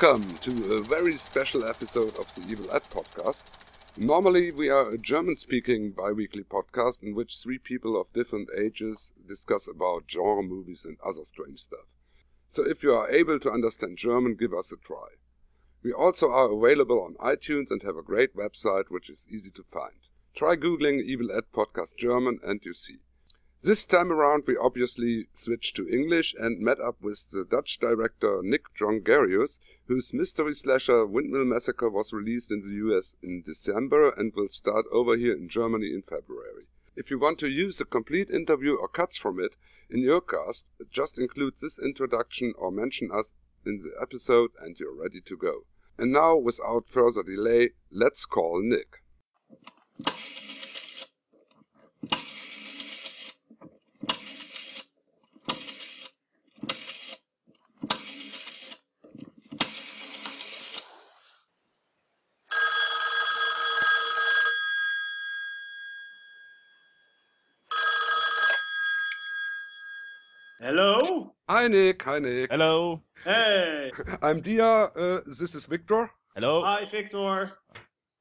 Welcome to a very special episode of the Evil Ed podcast. Normally, we are a German speaking bi weekly podcast in which three people of different ages discuss about genre movies and other strange stuff. So, if you are able to understand German, give us a try. We also are available on iTunes and have a great website which is easy to find. Try googling Evil Ed Podcast German and you see. This time around, we obviously switched to English and met up with the Dutch director Nick Jongerius, whose mystery slasher Windmill Massacre was released in the US in December and will start over here in Germany in February. If you want to use the complete interview or cuts from it in your cast, just include this introduction or mention us in the episode and you're ready to go. And now, without further delay, let's call Nick. Hello. Hi Nick, hi Nick. Hello. Hey. I'm Dia, uh, this is Victor. Hello. Hi, Victor.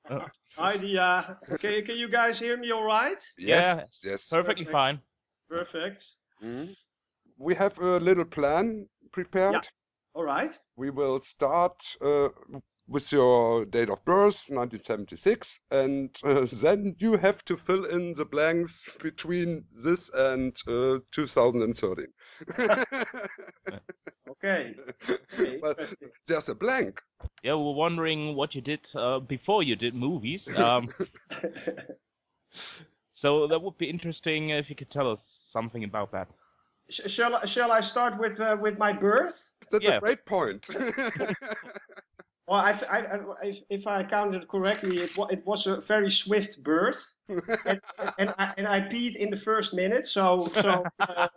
Oh. Hi, Dia. Can, can you guys hear me all right? Yes, yes. Perfectly Perfect. fine. Perfect. Mhm. We have a little plan prepared. Yeah. All right. We will start uh, with your date of birth, 1976, and uh, then you have to fill in the blanks between this and uh, 2013. Okay. okay. But there's a blank. Yeah, we're wondering what you did uh, before you did movies. Um, so that would be interesting if you could tell us something about that. Sh- shall I, shall I start with uh, with my birth? That's Yeah. a great point. Well, I, I, I, if- if I counted correctly, it, it was a very swift birth, and, and, I, and I peed in the first minute. So so uh,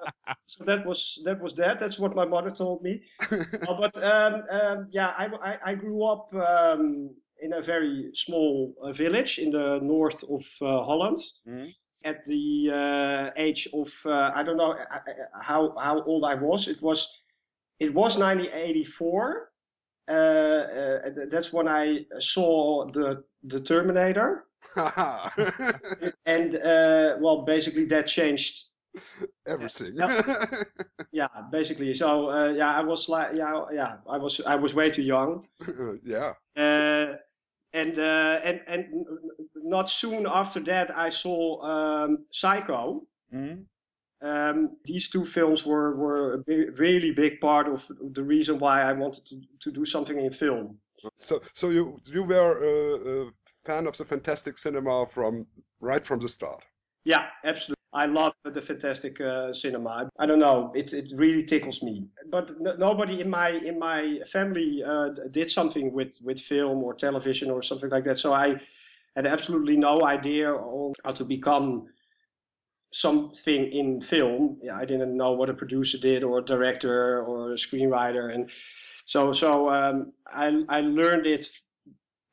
so that was that was that. That's what my mother told me. Uh, but um, um, yeah, I, I, grew up um, in a very small uh, village in the north of uh, Holland. Mhm. At the uh, age of uh, I don't know uh, uh, how how old I was. It was it was 1984. Uh, uh, that's when I saw the the Terminator, and uh, well, basically that changed Everything. yeah yeah, basically so uh, yeah i was like yeah yeah i was i was way too young yeah. uh, and uh, and and n- n- not soon after that i saw um, psycho Mhm. Um, these two films were were a big, really big part of the reason why i wanted to, to do something in film So, so you you were a, a fan of the fantastic cinema from right from the start. yeah absolutely I love the fantastic uh, cinema. I don't know, it, it really tickles me. But n- nobody in my in my family uh, did something with, with film or television or something like that. So I had absolutely no idea on how to become something in film. Yeah, I didn't know what a producer did or a director or a screenwriter, and so so um, I I learned it.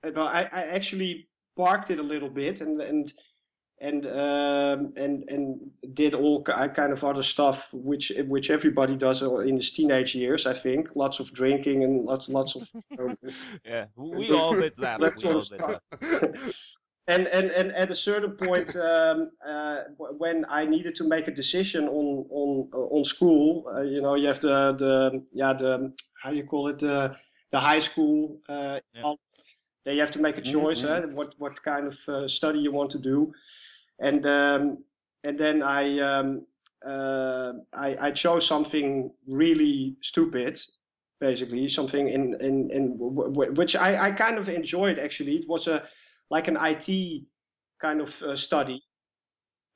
Well, I, I actually parked it a little bit and and and um, and and did all ki- kind of other stuff which which everybody does in his teenage years. I think lots of drinking and lots lots of um, Yeah, we all did that. That we all did that. and and and at a certain point um, uh, when I needed to make a decision on on on school, uh, you know, you have the the yeah the how do you call it the the high school. Uh, Yeah. Then you have to make a choice, Mhm. eh, what what kind of uh, study you want to do, and um, and then I um, uh, I, I chose something really stupid, basically something in in, in w- w- which I, I kind of enjoyed actually. It was a like an IT kind of uh, study.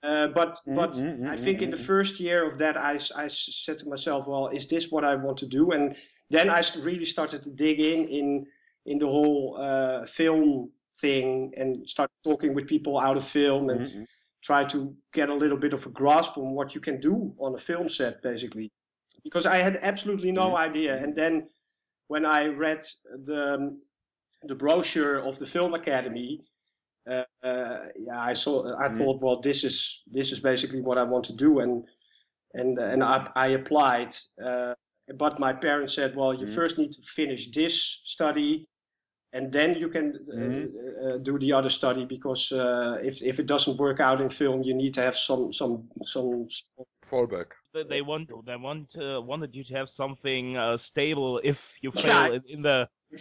Uh, but but mm, I think mm, in the mm. first year of that, I, I said to myself, well, is this what I want to do? And then I really started to dig in in in the whole uh, film thing and start talking with people out of film and Mhm. try to get a little bit of a grasp on what you can do on a film set, basically. Because I had absolutely no idea. And then when I read the um, the brochure of the Film Academy, uh, uh, yeah, I saw. I Mhm. thought, well, this is this is basically what I want to do, and and and I, I applied. Uh, but my parents said, well, you Mhm. first need to finish this study, and then you can uh, do the other study because uh, if if it doesn't work out in film, you need to have some some some. Fallback. They- They want they want uh, wanted you to have something uh, stable if you fail Yeah. in, in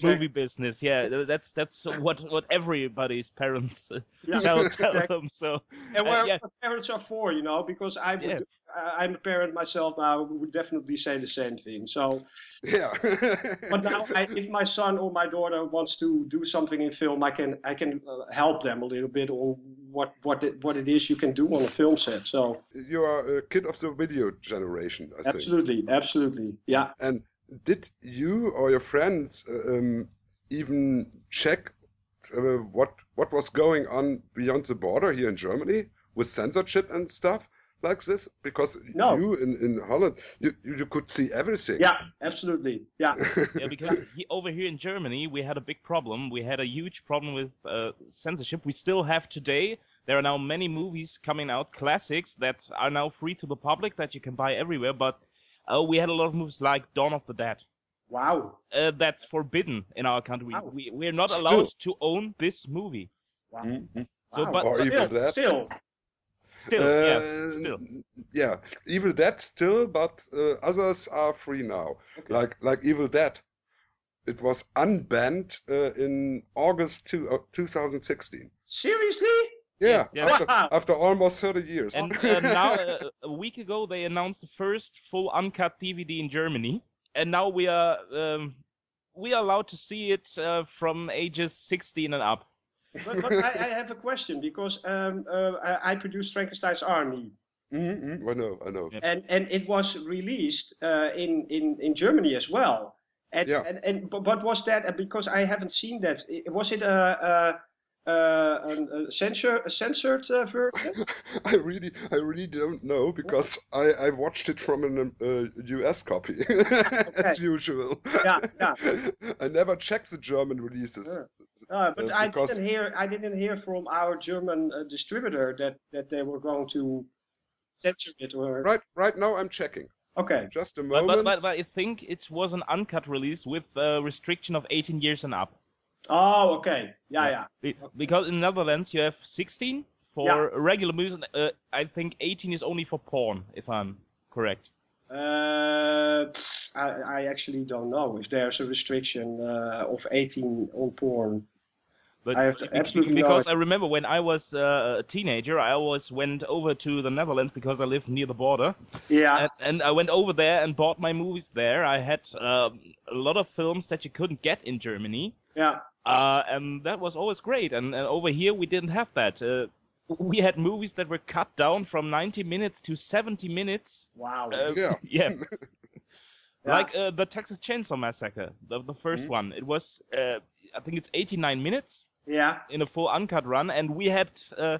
the movie business. Yeah, that's that's what what everybody's parents uh, Yeah. tell tell Exactly. them. So And uh, where yeah, parents are for, you know, because I would, Yeah. I- I'm a parent myself now, would definitely say the same thing. So, Yeah. but now, I, if my son or my daughter wants to do something in film, I can I can uh, help them a little bit on what what it, what it is you can do on a film set. So, you are a kid of the video generation, I think. absolutely, absolutely, yeah. And did you or your friends uh, um, even check uh, what what was going on beyond the border here in Germany with censorship and stuff like this? Because No. you in, in Holland, you, you you could see everything. Yeah, absolutely. Yeah. yeah, because he, over here in Germany we had a big problem. We had a huge problem with uh, censorship. We still have today. There are now many movies coming out, classics that are now free to the public that you can buy everywhere. But uh, we had a lot of movies like Dawn of the Dead. Wow. Uh, that's forbidden in our country. Wow. We we're not Still. allowed to own this movie. Wow. Mhm. So, wow. but Or Evil still, Dead. still, still, yeah, Uh, still. yeah, Evil Dead still, but uh, others are free now. Okay. Like like Evil Dead, it was unbanned uh, in August two, uh, 2016. seriously? Yeah, Yes, yes. After, Wow. after almost 30 years. And uh, now, uh, a week ago, they announced the first full uncut DVD in Germany, and now we are um, we are allowed to see it uh, from ages 16 and up. But, but I, I have a question because um, uh, I, I produced Frankenstein's Army. Mhm, I know, I know. Yeah. and and it was released uh, in in in Germany as well. And Yeah. and, and but, but was that uh, because I haven't seen that? Was it a a, a, a, censor, a censored uh, version? I really, I really don't know because I, I watched it from an uh, US copy, as usual. Yeah, yeah. I never check the German releases. Yeah. Uh, but Uh, I because- didn't hear I didn't hear from our German uh, distributor that that they were going to censor it or Right, right now I'm checking. okay. Just a But, moment. but, but, but I think it was an uncut release with a restriction of 18 years and up. Oh, okay. Yeah, yeah. Be- Because in Netherlands you have 16 for Yeah. regular movies. and, Uh, I think 18 is only for porn, if I'm correct. Uh, I, I actually don't know if there's a restriction uh, of 18 on porn. But I have be- be- absolutely no because I remember when I was uh, a teenager, I always went over to the Netherlands because I lived near the border, Yeah, and, and I went over there and bought my movies there. I had um, a lot of films that you couldn't get in Germany, yeah. uh, and that was always great. And, and over here we didn't have that. Uh, we had movies that were cut down from 90 minutes to 70 minutes. Wow. Uh, Yeah. yeah. Yeah. Like uh, the Texas Chainsaw Massacre, the, the 1st Mhm. one. It was, uh, I think it's 89 minutes yeah. in a full uncut run, and we had uh,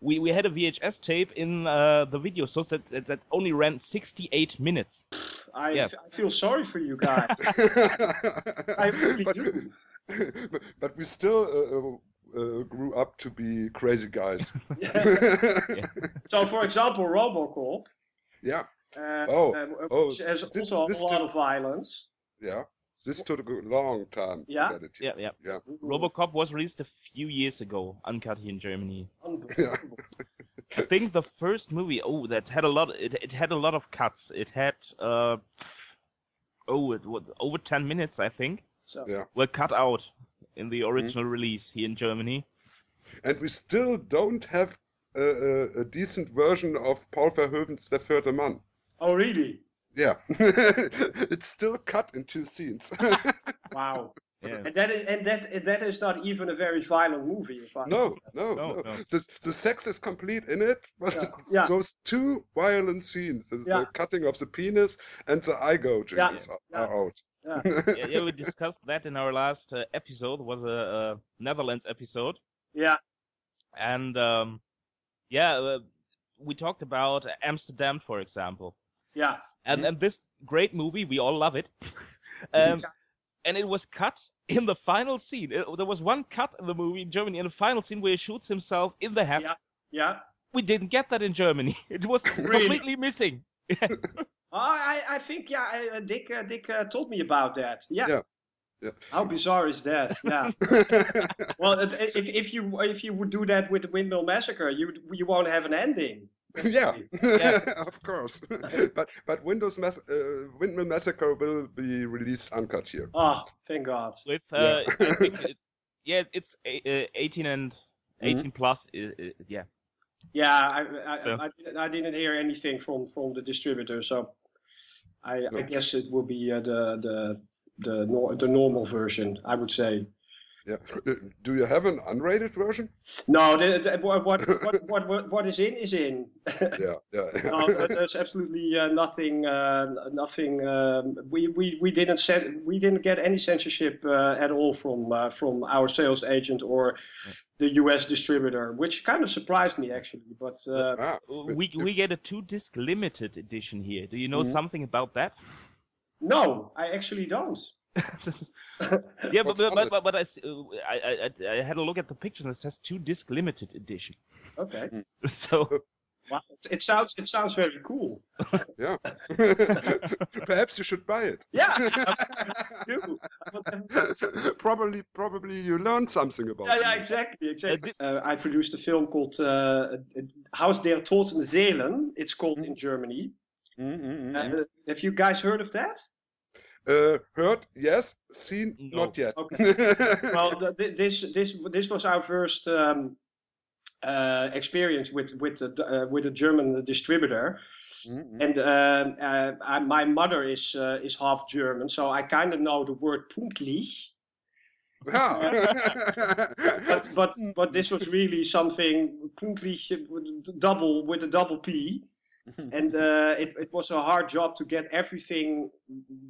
we we had a VHS tape in uh, the video source that, that that only ran 68 minutes. I, Yeah. f- I feel sorry for you guys. I really but, do. but, but we still uh, uh, grew up to be crazy guys. so, for example, Robocop. yeah, Uh, Oh, uh, oh, which has this- also this a lot did- of violence. yeah. This took a long time Yeah? to get it. Yeah, yeah. Yeah. RoboCop was released a few years ago, uncut here in Germany. Unbelievable. I think the first movie, oh, that had a lot. It, it had a lot of cuts. It had uh, oh, it was over 10 minutes, I think, So, Yeah. were cut out in the mm-hmm. original release here in Germany. And we still don't have a, a, a decent version of Paul Verhoeven's Der vierte Mann. Oh, really? Yeah, it's still cut in two scenes. Wow. Yeah. And that is and that that is not even a very violent movie. If I no, no, No, no. no. The, the sex is complete in it, but Yeah, yeah. those two violent scenes, the, the Yeah. cutting of the penis and the eye gouging, Yeah, are, yeah. are out. yeah, yeah, we discussed that in our last uh, episode. Was a, a Netherlands episode, Yeah. and um, yeah, uh, we talked about Amsterdamned, for example, Yeah. and and this great movie, we all love it. um, and it was cut in the final scene. It- there was one cut in the movie in Germany in the final scene where he shoots himself in the head. Yeah. Yeah. We didn't get that in Germany. It was Really? completely missing. Oh, I, I think yeah, I- uh, Dick uh, Dick uh, told me about that. Yeah. Yeah. Yeah. How bizarre is that? Yeah. well, if if you if you would do that with the Windmill Massacre, you you won't have an ending. yeah, Yeah. of course. but but Windows Mass- uh, Windmill Massacre will be released uncut here. Oh, thank God. With Yeah. uh, I think it, yeah, it's, it's uh, 18 and Mm-hmm. 18 plus. i- i- yeah. Yeah, I I, So- I, didn't- I didn't hear anything from from the distributor, so I I guess it will be uh, the the the nor- the normal version. I would say. Yeah. Uh, Do you have an unrated version? No, the, the, what, what what what what is in is in. Yeah, yeah. no, there's absolutely uh, nothing. Uh, nothing. Um, we, we we didn't send, we didn't get any censorship uh, at all from uh, from our sales agent or the U.S. distributor, which kind of surprised me actually. But uh, ah, We we get a two disc limited edition here. Do you know Mhm. something about that? no, I actually don't. yeah, but but, but, but, but I, s- uh, I, I, I- I had a look at the pictures and it says two disc limited edition. Okay, So wow. it, it sounds it sounds very cool. yeah. Perhaps you should buy it. Yeah, I do. probably, probably you learned something about. Yeah, yeah, exactly, exactly. Uh, I produced a film called uh, Haus der Toten Seelen. It's called in Germany. Mm, mm, mm, Uh, have you guys heard of that? Uh, heard? Yes. Seen? No. Not yet. Okay. well, th- th- this this this was our first um, uh, experience with with a, uh, with a German distributor, Mm, mm. and um, uh, I, my mother is uh, is half German, so I kind of know the word pünktlich. Yeah. But but but this was really something pünktlich double with a double P. and uh, it, it was a hard job to get everything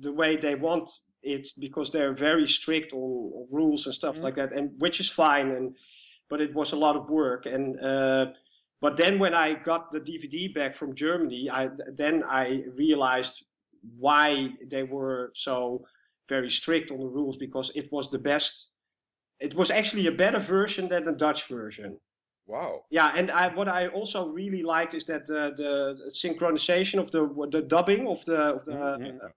the way they want it because they're very strict on, on rules and stuff Mm. like that and which is fine and but it was a lot of work and uh, but then when I got the DVD back from Germany I then I realized why they were so very strict on the rules because it was the best it was actually a better version than the Dutch version wow. yeah, and I, what I also really liked is that the, the synchronization of the the dubbing of the of the Mhm. uh,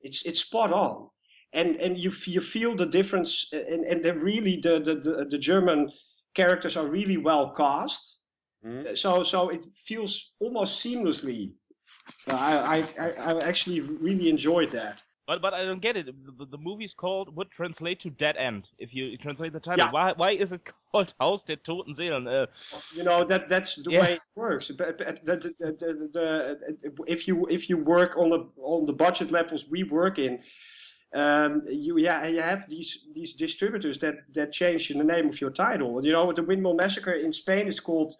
it's it's spot on, and and you f- you feel the difference, and and the really the the the, the German characters are really well cast, Mm. so so it feels almost seamlessly. I I, I, I actually really enjoyed that. But but I don't get it. The, the, the movie's called would translate to Dead End if you translate the title. Yeah. Why why is it called Haus der Toten Seelen? Uh, you know that that's the Yeah. way it works But- but the, the, the, the, the, if you if you work on the on the budget levels we work in um, you yeah you have these these distributors that that change in the name of your title. You know the windmill massacre in spain is called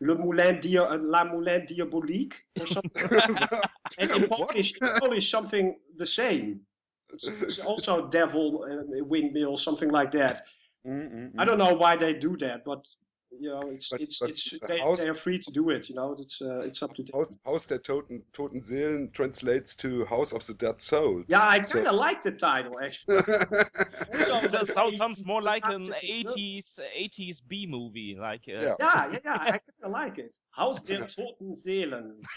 Le Moulin Dia- La Moulin Diabolique or something. And in Polish, Polish something the same. It's, it's also devil uh, windmill something like that. Mm, mm, I mm. don't know why they do that, but you know, it's But- it's but it's the they, house- they are free to do it. You know, it's uh, it's up to them. Haus, Haus der Toten, Toten Seelen translates to House of the Dead Souls. Yeah, I kind of like the title actually. Also, so, the- sounds sounds more like an 80s 80s B movie. Like uh, Yeah. Yeah, yeah, yeah. I kind of like it. Haus der Toten Seelen.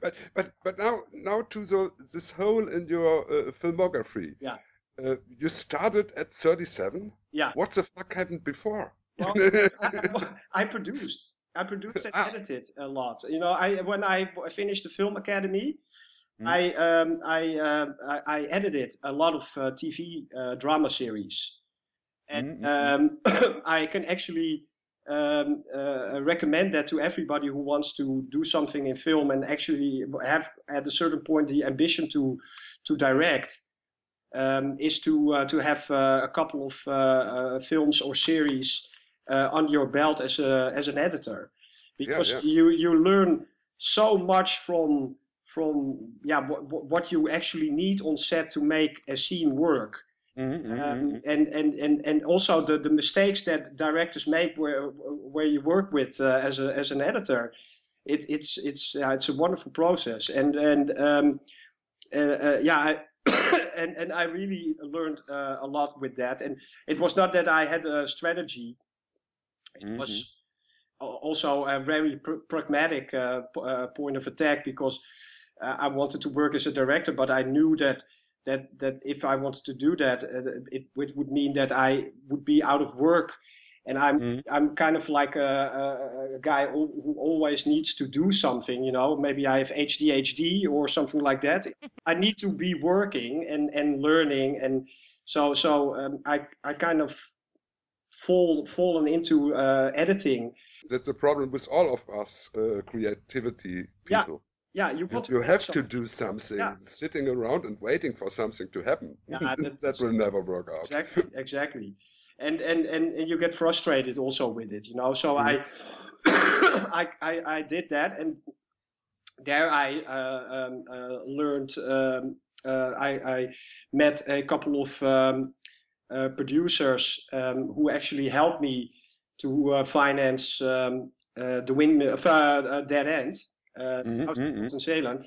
but but but now now to the this hole in your uh, filmography. Yeah. Uh, you started at 37. Yeah. What the fuck happened before? Well, I, I produced. I produced and Ah. edited a lot. You know, I when I finished the film academy, Mm. I um, I, um I I edited a lot of uh, TV uh, drama series, and Mm, mm, um, I can actually um, uh, recommend that to everybody who wants to do something in film and actually have at a certain point the ambition to to direct. Um, is to uh, to have uh, a couple of uh, uh, films or series uh, on your belt as a as an editor, because yeah. you you learn so much from from yeah what, what you actually need on set to make a scene work. Mm, mm, um, mm, and, and, and, and also the, the mistakes that directors make where where you work with uh, as a as an editor it, it's it's yeah, it's a wonderful process. And and um, uh, uh, yeah I, and and I really learned uh, a lot with that. And it was not that I had a strategy; it Mhm. was also a very pr- pragmatic uh, p- uh, point of attack because uh, I wanted to work as a director, but I knew that that that if I wanted to do that, uh, it, it would mean that I would be out of work. And I'm Mhm. I'm kind of like a, a, a guy who who always needs to do something, you know. Maybe I have ADHD or something like that. I need to be working and, and learning, and so so um, I I kind of fall fallen into uh, editing. That's a problem with all of us uh, creativity people. Yeah, you You, want you make have to do something. Yeah. Sitting around and waiting for something to happen. Yeah, that will never work out. exactly exactly and, and and and you get frustrated also with it you know so Mhm. I, I i i did that and there i uh, um, uh, learned um, uh, I, I met a couple of um, uh, producers um, who actually helped me to uh, finance um, uh, the windmill dead end uh, House mhm. in.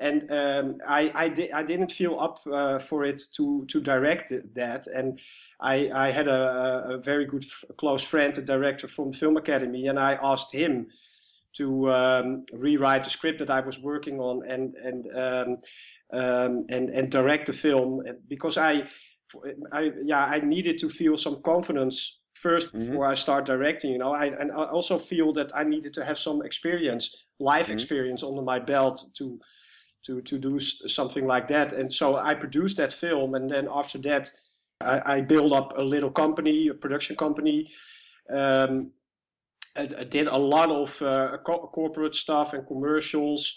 And um, I, I, di- I didn't feel up uh, for it to, to direct that. And I, I had a, a very good close friend, a director from Film Academy, and I asked him to um, rewrite the script that I was working on and and um, um, and and direct the film because I, I yeah I needed to feel some confidence 1st Mhm. before I start directing. You know, I and I also feel that I needed to have some experience, life Mhm. experience under my belt to to to do something like that. And so I produced that film, and then after that, I, I built up a little company, a production company. Um, I, did a lot of uh, co- corporate stuff and commercials,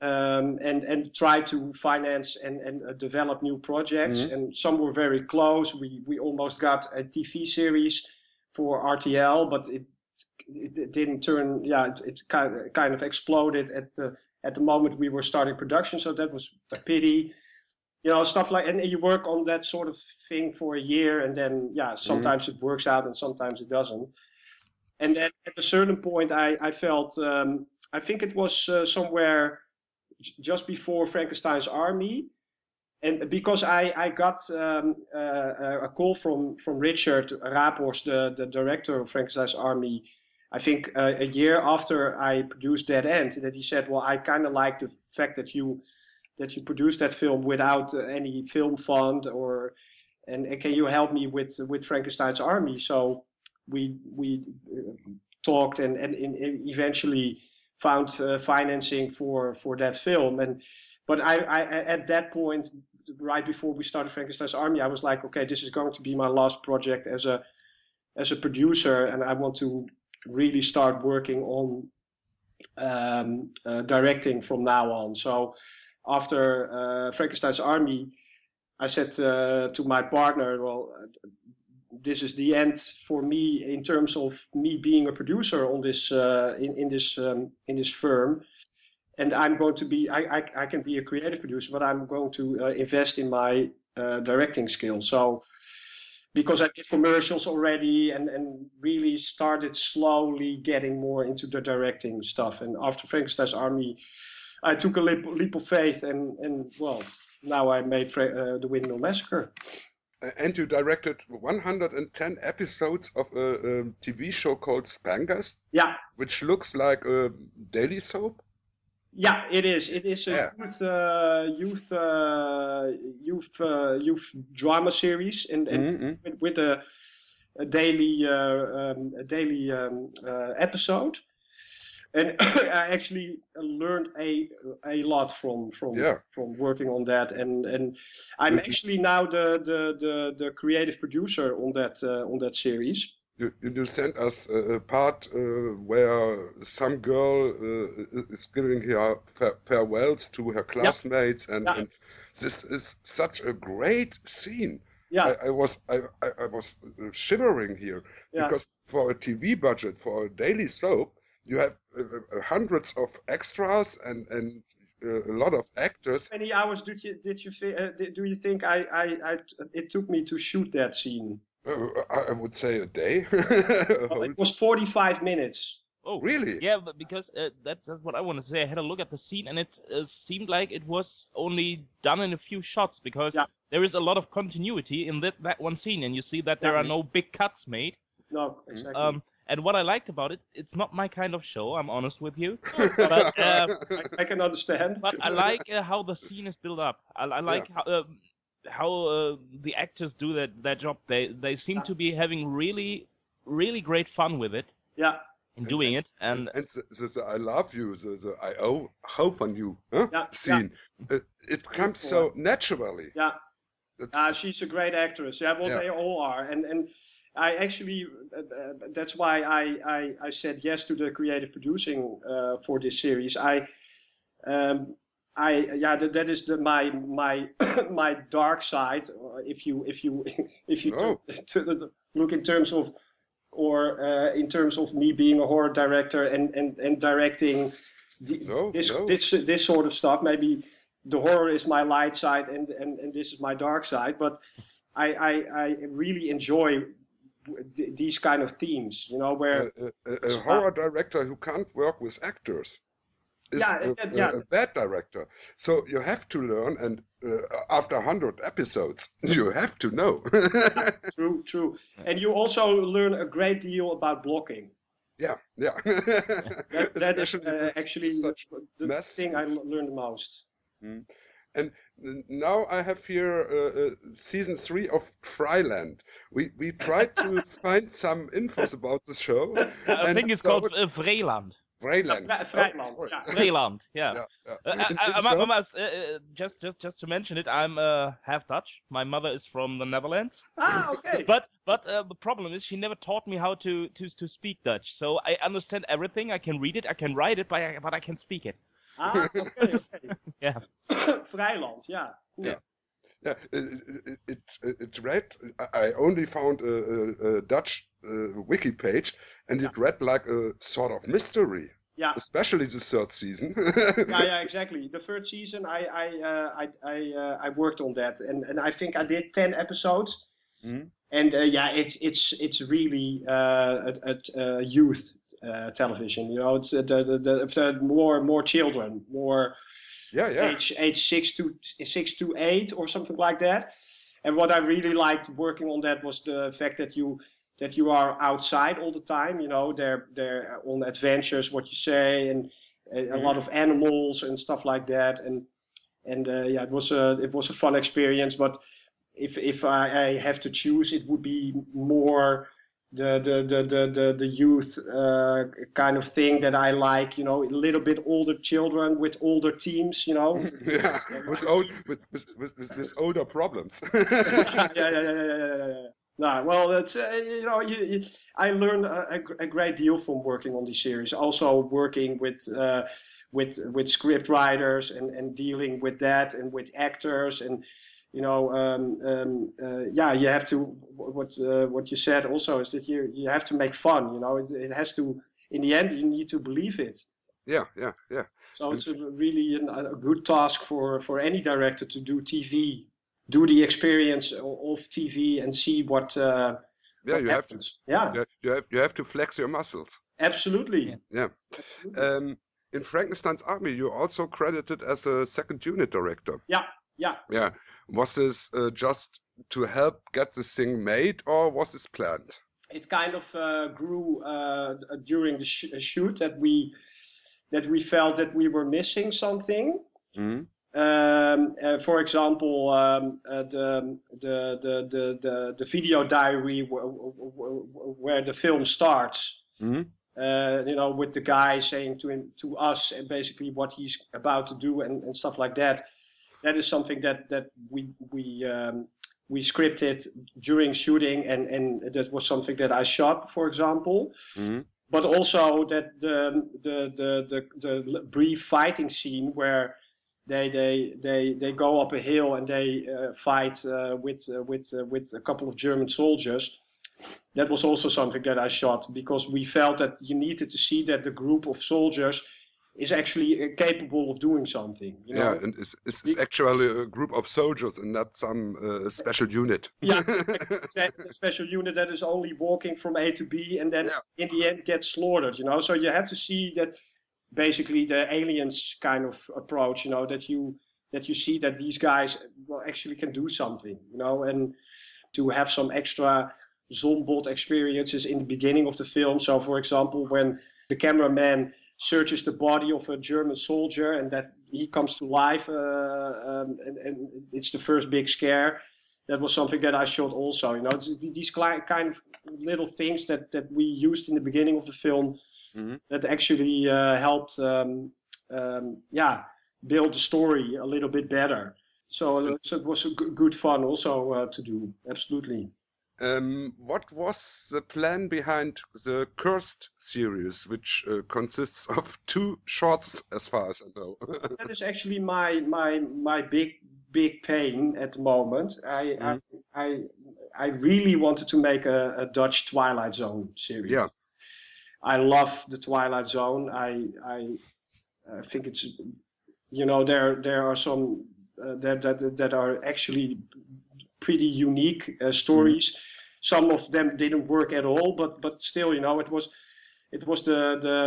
um, and and tried to finance and and uh, develop new projects. Mhm. And some were very close. We we almost got a TV series for RTL, but it it, it didn't turn. Yeah, it, it kind of, kind of exploded at the at the moment we were starting production. So that was a pity. You know, stuff like, and you work on that sort of thing for a year, and then yeah, sometimes it works out and sometimes it doesn't. And then at a certain point, I I felt um, I think it was uh, somewhere just before Frankenstein's Army, and because I I got um, uh, a call from from Richard Raaphorst, the the director of Frankenstein's Army, I think uh, a year after I produced Dead End, that he said, "Well, I kind of like the fact that you that you produced that film without uh, any film fund, or and, and can you help me with with Frankenstein's Army?" So we we uh, talked and, and, and eventually found uh, financing for for that film. And but I, I at that point right before we started Frankenstein's Army I was like okay this is going to be my last project as a as a producer and I want to really start working on um, uh, directing from now on. So after uh, Frankenstein's Army I said uh, to my partner well this is the end for me in terms of me being a producer on this uh, in in this um, in this firm, and I'm going to be I, I, I can be a creative producer, but I'm going to uh, invest in my uh, directing skills. So because I did commercials already and and really started slowly getting more into the directing stuff, and after Frankenstein's Army, I took a leap, leap of faith, and and well now I made uh, the Windmill Massacre. And you directed 110 episodes of a, um TV show called SpangaS, Yeah, which looks like a daily soap. Yeah, it is. It is a Yeah. youth, uh, youth, uh, youth, uh, youth drama series, and, and Mhm. with, with a, a daily, uh, um, a daily um, uh, episode. And I actually learned a a lot from from Yeah. from working on that, and and I'm actually now the the the, the creative producer on that uh, on that series. You, you sent us a, part uh, where some girl uh, is giving her farewells to her classmates, and, Yeah. and this is such a great scene. Yeah, I, I was I, I, was shivering here Yeah. because for a TV budget for a daily soap, you have uh, uh, hundreds of extras and and uh, a lot of actors. How many hours did you did you uh, did, do you think I, I I it took me to shoot that scene? Uh, I, I would say a day. Well, it was 45 minutes. Oh, Really? Yeah, but because uh, that's that's what I want to say. I had a look at the scene, and it uh, seemed like it was only done in a few shots because Yeah. there is a lot of continuity in that that one scene, and you see that there Yeah. are no big cuts made. No, exactly. Um, and what I liked about it, it's not my kind of show. I'm honest with you, but uh, I, I can understand. but I like uh, how the scene is built up. I, I like how um, how uh, the actors do that their job. They they seem Yeah. to be having really really great fun with it yeah, in doing it, and and the, the, the I love you, the, the I oh, hope on you huh? Yeah, scene. Uh, it comes so naturally. yeah. It's, Uh, she's a great actress. Yeah, well, Yeah. they all are. And and I actually, uh, uh, that's why I, I, I said yes to the creative producing uh, for this series. I, um, I yeah, that, that is the my my my dark side. If you if you if you No. to, to look in terms of or uh, in terms of me being a horror director and and and directing the, No, this no. this this sort of stuff. Maybe the horror is my light side and and, and this is my dark side. But I I, I really enjoy these kind of themes. You know where a, a, a horror director who can't work with actors is Yeah, a, yeah, a- yeah. a bad director. So you have to learn, and uh, after 100 episodes, you have to know. true true, and you also learn a great deal about blocking. yeah, yeah. That, that is uh, actually such the mess thing I learned the most. And now I have here uh, uh, season three of Fryland. We we tried to find some infos about the show. I think it's so called it- uh, Vreeland. Fryland. Vri- Oh, yeah. Vreeland, yeah. Yeah, yeah. Uh, In- I, I, I must uh, uh, just just just to mention it. I'm uh, half Dutch. My mother is from the Netherlands, Ah, okay. but but uh, the problem is she never taught me how to to to speak Dutch. So I understand everything. I can read it. I can write it, but I, but I can speak it. Ah, okay, okay. Yeah. Vrijland, yeah. Cool. Yeah. Yeah, it, it, it, it, it read. I I only found a, a, a Dutch uh, wiki page, and it read like a sort of mystery, Yeah. especially the third season. yeah, yeah, exactly. The third season, I I uh, I I, uh, I worked on that, and, and I think I did ten episodes. Mhm. And uh, yeah, it's it's it's really uh, a, a, a youth uh, television. You know, it's uh, the, the, the, the more more children, more yeah, yeah. age age six to six to eight or something like that. And what I really liked working on that was the fact that you that you are outside all the time. You know, they're they're on adventures, what you say, and a, a lot of animals and stuff like that. And and uh, yeah, it was a it was a fun experience. But if if I, I have to choose, it would be more the the the the the, the youth uh, kind of thing that I like. You know, a little bit older children with older teams. You know. yeah, with, old, with, with, with, with, older problems. yeah, yeah, yeah, yeah, yeah, yeah. No, well, it's uh, you know, you, you, I learned a, a a great deal from working on this series. Also, working with uh, with with script writers and and dealing with that and with actors and you know, um, um, uh, yeah, you have to what uh, what you said also is that you you have to make fun. You know, it, it has to. In the end, you need to believe it. yeah, yeah, yeah. So it's a really an, a good task for, for any director to do TV, do the experience of TV and see what, uh, Yeah, what you have to. happens. Yeah, You have, you have you have to flex your muscles. absolutely. Yeah. absolutely. Um, in Frankenstein's Army, you're also credited as a second unit director. yeah, yeah. Yeah. Was this uh, just to help get this thing made, or was this planned? It kind of uh, grew uh, during the sh- shoot that we that we felt that we were missing something. Mhm. Um, uh, for example, um, uh, the, the, the, the, the, the video diary where the film starts. Mhm. Uh, you know, with the guy saying to him, to us, and basically what he's about to do and, and stuff like that. That is something that that we we um, we scripted during shooting, and and that was something that I shot, for example Mhm. but also that the the the the, the brief fighting scene where they they they they go up a hill and they uh, fight uh, with uh, with uh, with a couple of German soldiers. That was also something that I shot because we felt that you needed to see that the group of soldiers is actually uh, capable of doing something. You know? Yeah, and it's, it's, it's actually a group of soldiers and not some uh, special unit. Yeah, a special unit that is only walking from A to B and then Yeah. in the end gets slaughtered. You know, so you have to see that basically the aliens kind of approach. You know, that you that you see that these guys well actually can do something. You know, and to have some extra zombot experiences in the beginning of the film. So, for example, when the cameraman searches the body of a German soldier and that he comes to life, uh, um, and, and it's the first big scare. That was something that I shot also. You know, it's these kind of little things that that we used in the beginning of the film Mhm. that actually uh, helped, um, um, yeah, build the story a little bit better. So, so it was good fun also uh, to do. Absolutely. Um, what was the plan behind the Cursed series, which uh, consists of two shorts, as far as I know? that is actually my my my big big pain at the moment. I Mhm. I, I I really wanted to make a, a Dutch Twilight Zone series. Yeah. I love the Twilight Zone. I I, I think it's you know there there are some uh, that that that are actually pretty unique uh, stories. Some of them didn't work at all, but but still, you know, it was it was the the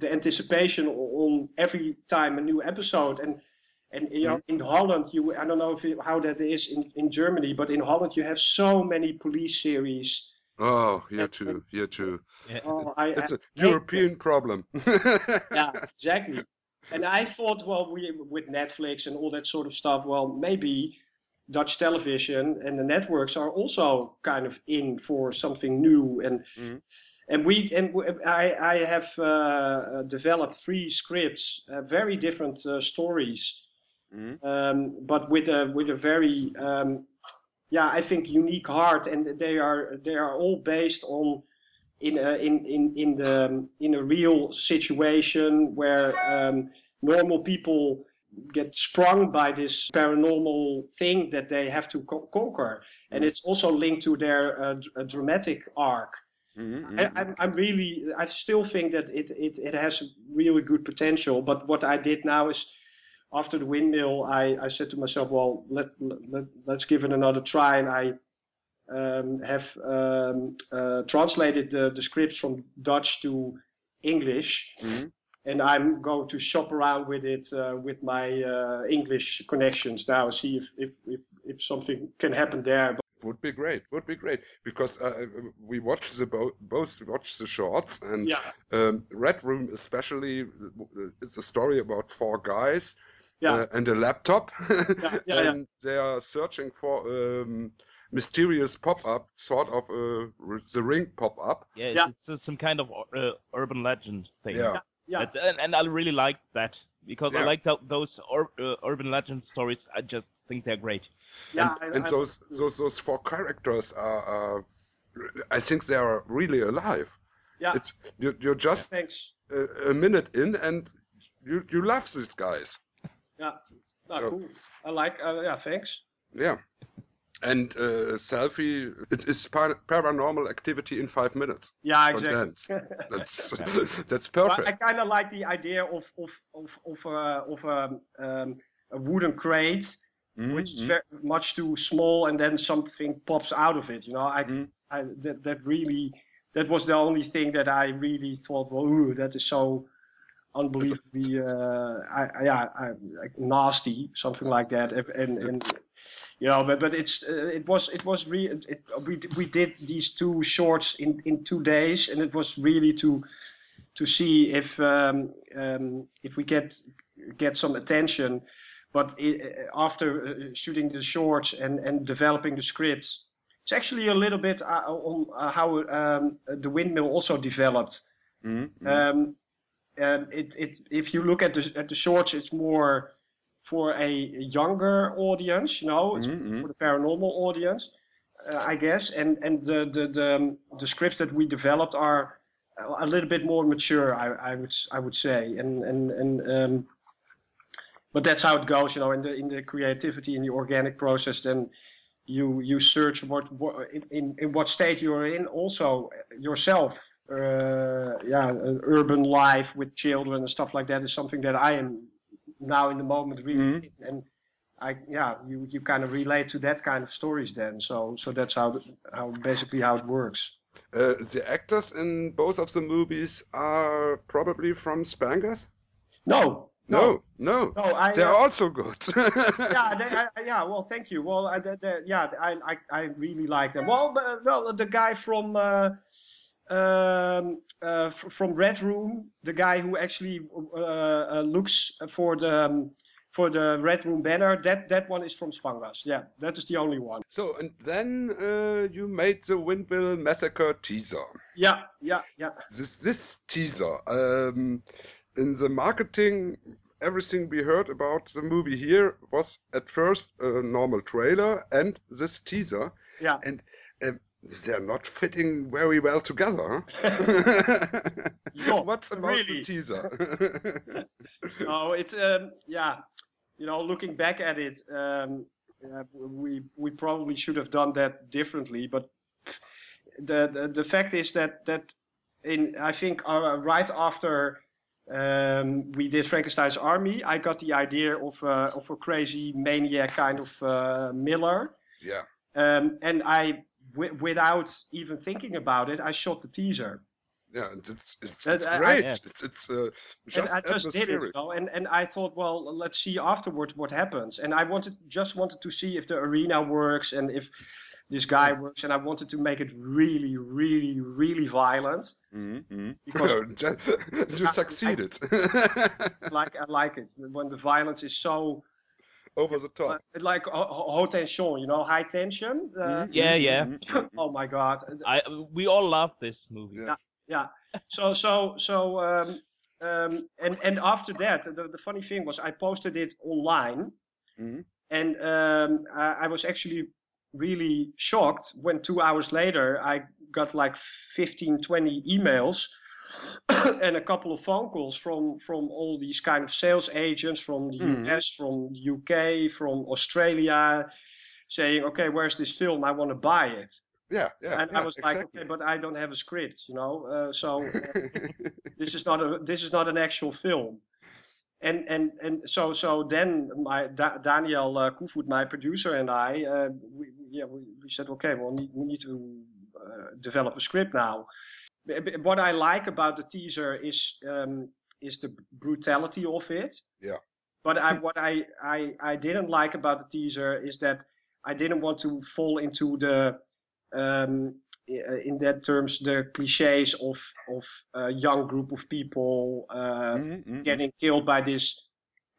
the anticipation on every time a new episode and and you know in Holland you I don't know if it, how that is in in Germany, but in Holland you have so many police series. oh, here too, here too. Yeah. Oh, I, It's I a hate European problem. yeah, exactly. And I thought, well, we with Netflix and all that sort of stuff, well, maybe Dutch television and the networks are also kind of in for something new. And Mhm. and we and I I have uh, developed three scripts, uh, very different uh, stories, Mhm. um, but with a with a very um, yeah, I think unique heart, and they are they are all based on in a, in in in the in a real situation where um, normal people get sprung by this paranormal thing that they have to co- conquer, and it's also linked to their uh, d- uh, dramatic arc. Mhm, I, mhm. I'm, I'm really, I still think that it, it, it has really good potential. But what I did now is, after the windmill, I, I said to myself, well, let, let, let's give it another try. And I um, have um, uh, translated the, the scripts from Dutch to English. Mhm. And I'm going to shop around with it uh, with my uh, English connections now, see if, if, if, if something can happen there. But Would be great. Would be great because uh, we watch the bo- both watch the shorts and yeah, um, Red Room especially. uh, It's a story about four guys yeah, uh, and a laptop, yeah, yeah. and they are searching for um, mysterious pop-up, sort of uh, the ring pop-up. Yeah, it's, Yeah. it's uh, some kind of uh, urban legend thing. Yeah. Yeah. That's, and, and I really like that because I like those ur- uh, urban legend stories. I just think they're great. yeah, and, I- and I- those those those four characters are, are I think they are really alive. Yeah. It's you, you're just Thanks. a, a minute in and you you love these guys. Yeah. No, Yeah. cool. I like. Uh, yeah. Thanks. Yeah. And uh, selfie, it is par- paranormal activity in five minutes. Yeah. Exactly. dance. That's that's But perfect. I kind of like the idea of of of of uh, of um, um, a wooden crate, which is very much too small, and then something pops out of it. You know, I, Mhm. I that that really that was the only thing that I really thought, well, ooh, that is so unbelievably, uh, I, I- yeah, I, like nasty, something like that. If, and and you know, but but it's uh, it was it was re- it, we we did these two shorts in in two days, and it was really to to see if um, um, if we get get some attention. But i after uh, shooting the shorts and and developing the scripts, it's actually a little bit uh, on uh, how um, the windmill also developed. Mhm, mhm. Um, um, it, it, if you look at the at the shorts, it's more for a younger audience, you know, it's Mhm, mhm. for the paranormal audience, uh, I guess. And and the the the, um, the scripts that we developed are a little bit more mature, I, I would I would say. And and and um, but that's how it goes, you know, in the in the creativity in the organic process. Then you you search what, what in, in in what state you're in, also yourself uh, yeah, uh, urban life with children and stuff like that is something that I am now in the moment really Mhm. and I yeah you you kind of relate to that kind of stories then so so that's how how basically how it works. Uh, the actors in both of the movies are probably from SpangaS? No, No, no. no, I. They're uh, also good. yeah, they, I, I- yeah. Well, thank you. Well, I, they, they- yeah, I, I, I really like them. Well, but- well, the guy from uh, um, uh, from Red Room, the guy who actually uh, uh, looks for the um, for the Red Room banner, that that one is from SpangaS. Yeah, that is the only one. so, and then uh, you made the Windmill Massacre teaser. Yeah, yeah, yeah. This this teaser, um, in the marketing, everything we heard about the movie here was at first a normal trailer and this teaser, Yeah. and um, they're not fitting very well together. No, What's about really. the teaser? Oh, it's um, yeah. You know, looking back at it, um, yeah, we we probably should have done that differently. But the the, the fact is that that in I think uh, right after um, we did Frankenstein's Army, I got the idea of uh, of a crazy maniac kind of uh, Miller, yeah. um, and I wi- without even thinking about it, I shot the teaser. Yeah, it's it's, it's I- I- great. Yeah. It's it's uh, and I just did it, you know, and and I thought, well, let's see afterwards what happens. And I wanted just wanted to see if the arena works and if this guy works. And I wanted to make it really, really, really violent Mhm, because you succeeded. like I like it when the violence is so Over the top. uh, like ho- ho- haute tension, you know, high tension. Uh, Yeah, mhm, yeah. mhm, mhm. Oh my god! I we all love this movie. Yeah. yeah so so so um, um, and and after that the, the funny thing was i posted it online Mhm. and um, I, I was actually really shocked when two hours later i got like 15 20 emails and a couple of phone calls from from all these kind of sales agents from the Mhm. us from the uk from australia saying okay where's this film i want to buy it Yeah, yeah. and yeah, I was like, okay, but I don't have a script, you know. Uh, so uh, this is not a this is not an actual film. And and and so so then my da- Daniel uh, Koefoed, my producer, and I, uh, we, yeah, we, we said, okay, well, need, we need to uh, develop a script now. What I like about the teaser is um, is the brutality of it. Yeah. But I what I, I I didn't like about the teaser is that I didn't want to fall into the um, in that terms the cliches of of a young group of people uh, Mhm, mhm, getting killed by this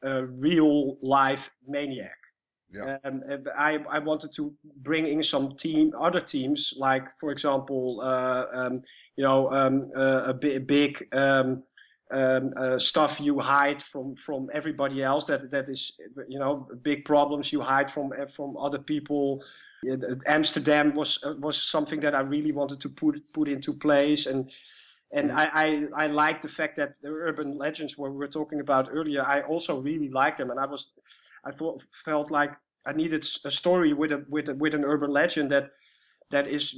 uh, real life maniac. Yeah. Um, I I wanted to bring in some team other teams like for example uh, um, you know um, uh, a bi- big um, um, uh, stuff you hide from from everybody else that that is you know big problems you hide from from other people. Amsterdam was uh, was something that I really wanted to put put into place, and and I, I I like the fact that the urban legends where we were talking about earlier. I also really liked them, and I was I thought felt like I needed a story with a with a, with an urban legend that that is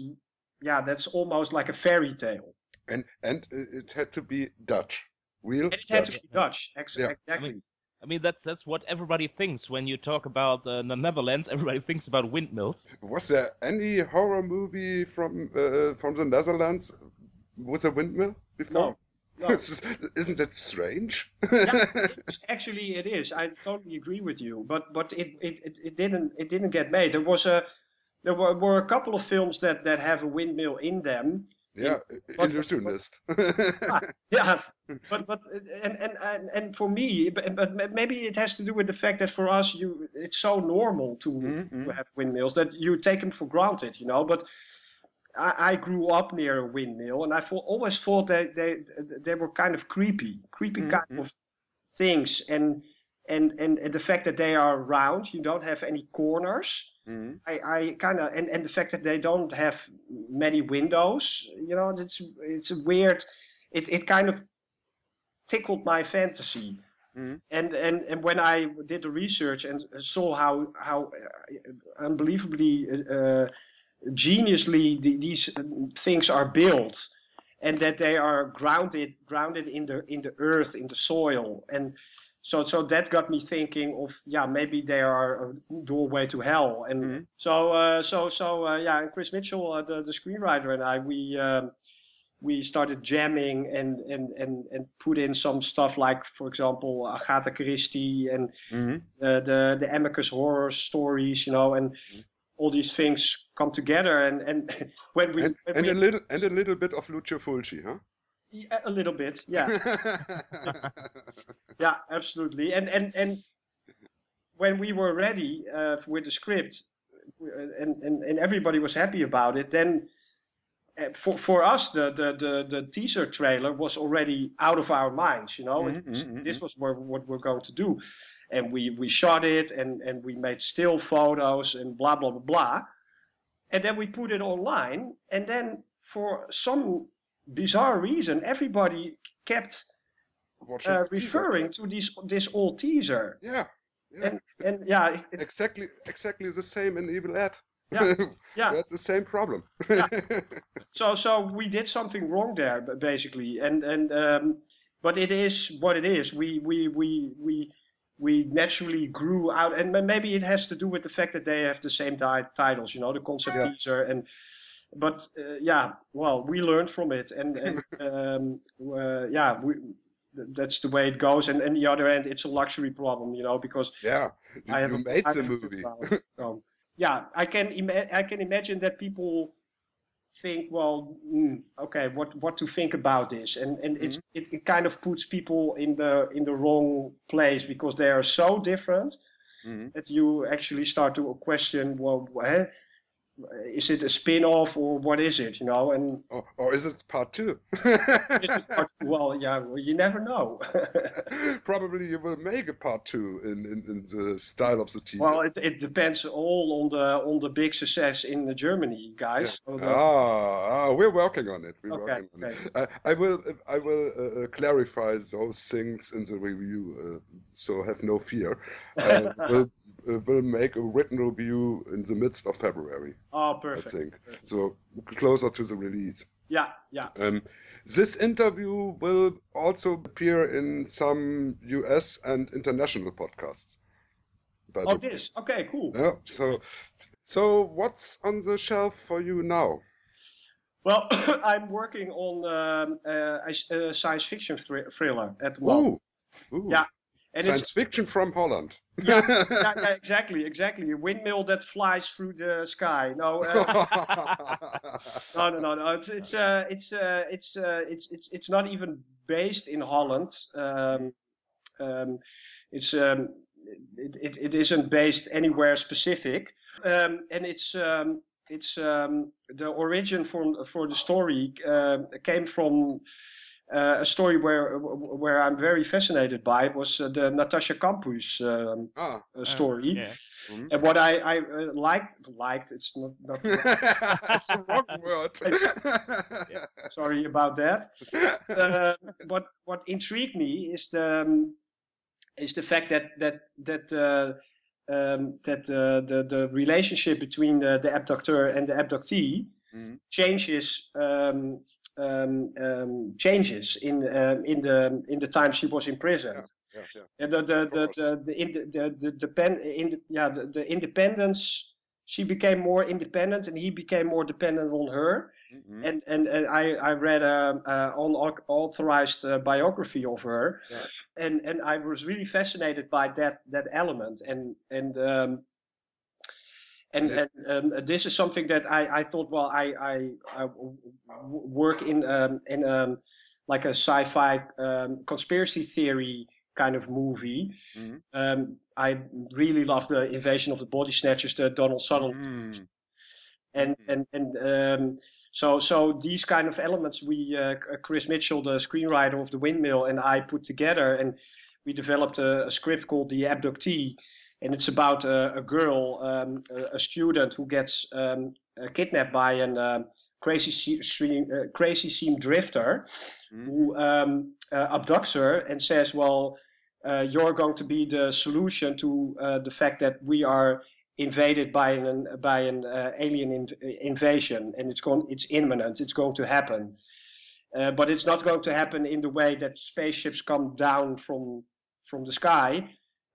yeah that's almost like a fairy tale, And and uh, it had to be Dutch. Real and it had Dutch. to be Dutch. Ex- Yeah. Exactly. I mean, that's that's what everybody thinks when you talk about uh, the Netherlands. Everybody thinks about windmills. Was there any horror movie from uh, from the Netherlands with a windmill before? No, no. Isn't that strange? yeah, it's, actually it is. I totally agree with you, but but it, it, it, it didn't it didn't get made. There was a there were, were a couple of films that, that have a windmill in them. yeah, but- illusionist. Yeah, but but and and and, for me, but, but maybe it has to do with the fact that for us, you it's so normal to, Mhm. to have windmills that you take them for granted, you know. But I, I grew up near a windmill, and I thought, always thought that they they were kind of creepy, creepy kind Mhm. of things, and and and and the fact that they are round, you don't have any corners. Mhm. I, I kind of and, and the fact that they don't have many windows, you know, it's it's a weird. It it kind of tickled my fantasy, Mhm. and and and when I did the research and saw how how uh, unbelievably uh, geniusly the, these things are built, and that they are grounded grounded in the in the earth in the soil and so so that got me thinking of yeah maybe they are a doorway to hell and Mhm. so uh, so so uh, yeah and Chris Mitchell uh, the the screenwriter and I we um, we started jamming and and and and put in some stuff like for example Agatha Christie and hmm uh, the the Amicus horror stories you know and all these things come together and and when we, And, when and we a little and a little bit of Lucio Fulci, huh? Yeah, a little bit yeah. Yeah absolutely. And and and when we were ready uh, with the script uh, and, and and everybody was happy about it then uh, for for us the, the the the teaser trailer was already out of our minds you know? Mhm, was- mhm, this was where, what we're going to do. And we we shot it and and we made still photos and blah blah blah blah. And then we put it online and then for some bizarre reason everybody kept uh, the teaser. referring to this this old teaser Yeah. yeah. and and yeah it, it- exactly exactly the same in Evil Ed. Yeah, yeah. That's the same problem. Yeah. so so we did something wrong there basically and and um, but it is what it is we we we we we naturally grew out and maybe it has to do with the fact that they have the same ti- titles you know the concept Yeah. teaser and but uh, yeah well we learned from it and and um, uh, yeah we that's the way it goes and on the other end it's a luxury problem you know because yeah. You, I have you made I the movie. So, yeah, I can ima- I can imagine that people think, well, mm, okay, what what to think about this, and and Mm-hmm. it it kind of puts people in the in the wrong place because they are so different Mhm. that you actually start to question, well, eh, is it a spin-off or what is it, you know? And Or, or is it part two? is it part- well, yeah, well, you never know. Probably you will make a part two in, in, in the style of the teaser. well, it, it depends all on the on the big success in Germany, guys. So the- Ah, ah, we're working on it. We're Okay, working on okay. it. I, I will, I will uh, uh, clarify those things in the review, uh, so have no fear. Uh, we'll, uh, make a written review in the midst of February, oh, I perfect. think. So closer to the release. Yeah, yeah. Um, this interview will also appear in some US and international podcasts. by Oh, this. Okay, cool. Yeah, so, so what's on the shelf for you now? Well, I'm working on um, uh, a science fiction thr- thriller at the moment. Ooh, ooh. Yeah, And science it's fiction from Holland. yeah, yeah, yeah, exactly, exactly. A windmill that flies through the sky. No, uh, no, no, no, no. It's it's uh, it's uh, it's uh, it's it's it's not even based in Holland. Um, um, it's um, it, it, it isn't based anywhere specific, um, and it's um, it's um, the origin for for the story um came from. Uh, a story where where I'm very fascinated by was uh, the Natascha Kampusch um, uh, story, yeah. and what I, I uh, liked liked it's not, not That's a wrong word. sorry about that. uh, what what intrigued me is the um, is the fact that that that uh, um, that uh, the the relationship between the, the abductor and the abductee Mhm. changes um, um, um, changes in um, in the in the time she was imprisoned. Yeah, yeah. And the the the the the, in the, the, the depend in the, yeah the, the independence. She became more independent, and he became more dependent on her Mhm. and and, and I I read a, a unauthorized uh, biography of her, Yeah. and and I was really fascinated by that that element, and and um, and, Yeah. and um, this is something that I, I thought well I work in um, in um, like a sci-fi um, conspiracy theory kind of movie. Mhm. Um, I really love the Invasion of the Body Snatchers, the Donald Sutherland Mm. and Mhm. and and um, so so these kind of elements we uh, Chris Mitchell, the screenwriter of the Windmill, and I put together, and we developed a, a script called The Abductee, and it's about a, a girl, um, a, a student who gets um, uh, kidnapped by an um, crazy sea, stream, uh, crazy seam drifter, Mhm. who um, uh, abducts her and says, "Well, uh, you're going to be the solution to uh, the fact that we are invaded by an by an uh, alien inv- invasion, and it's going, it's imminent, it's going to happen." uh, but it's not going to happen in the way that spaceships come down from from the sky.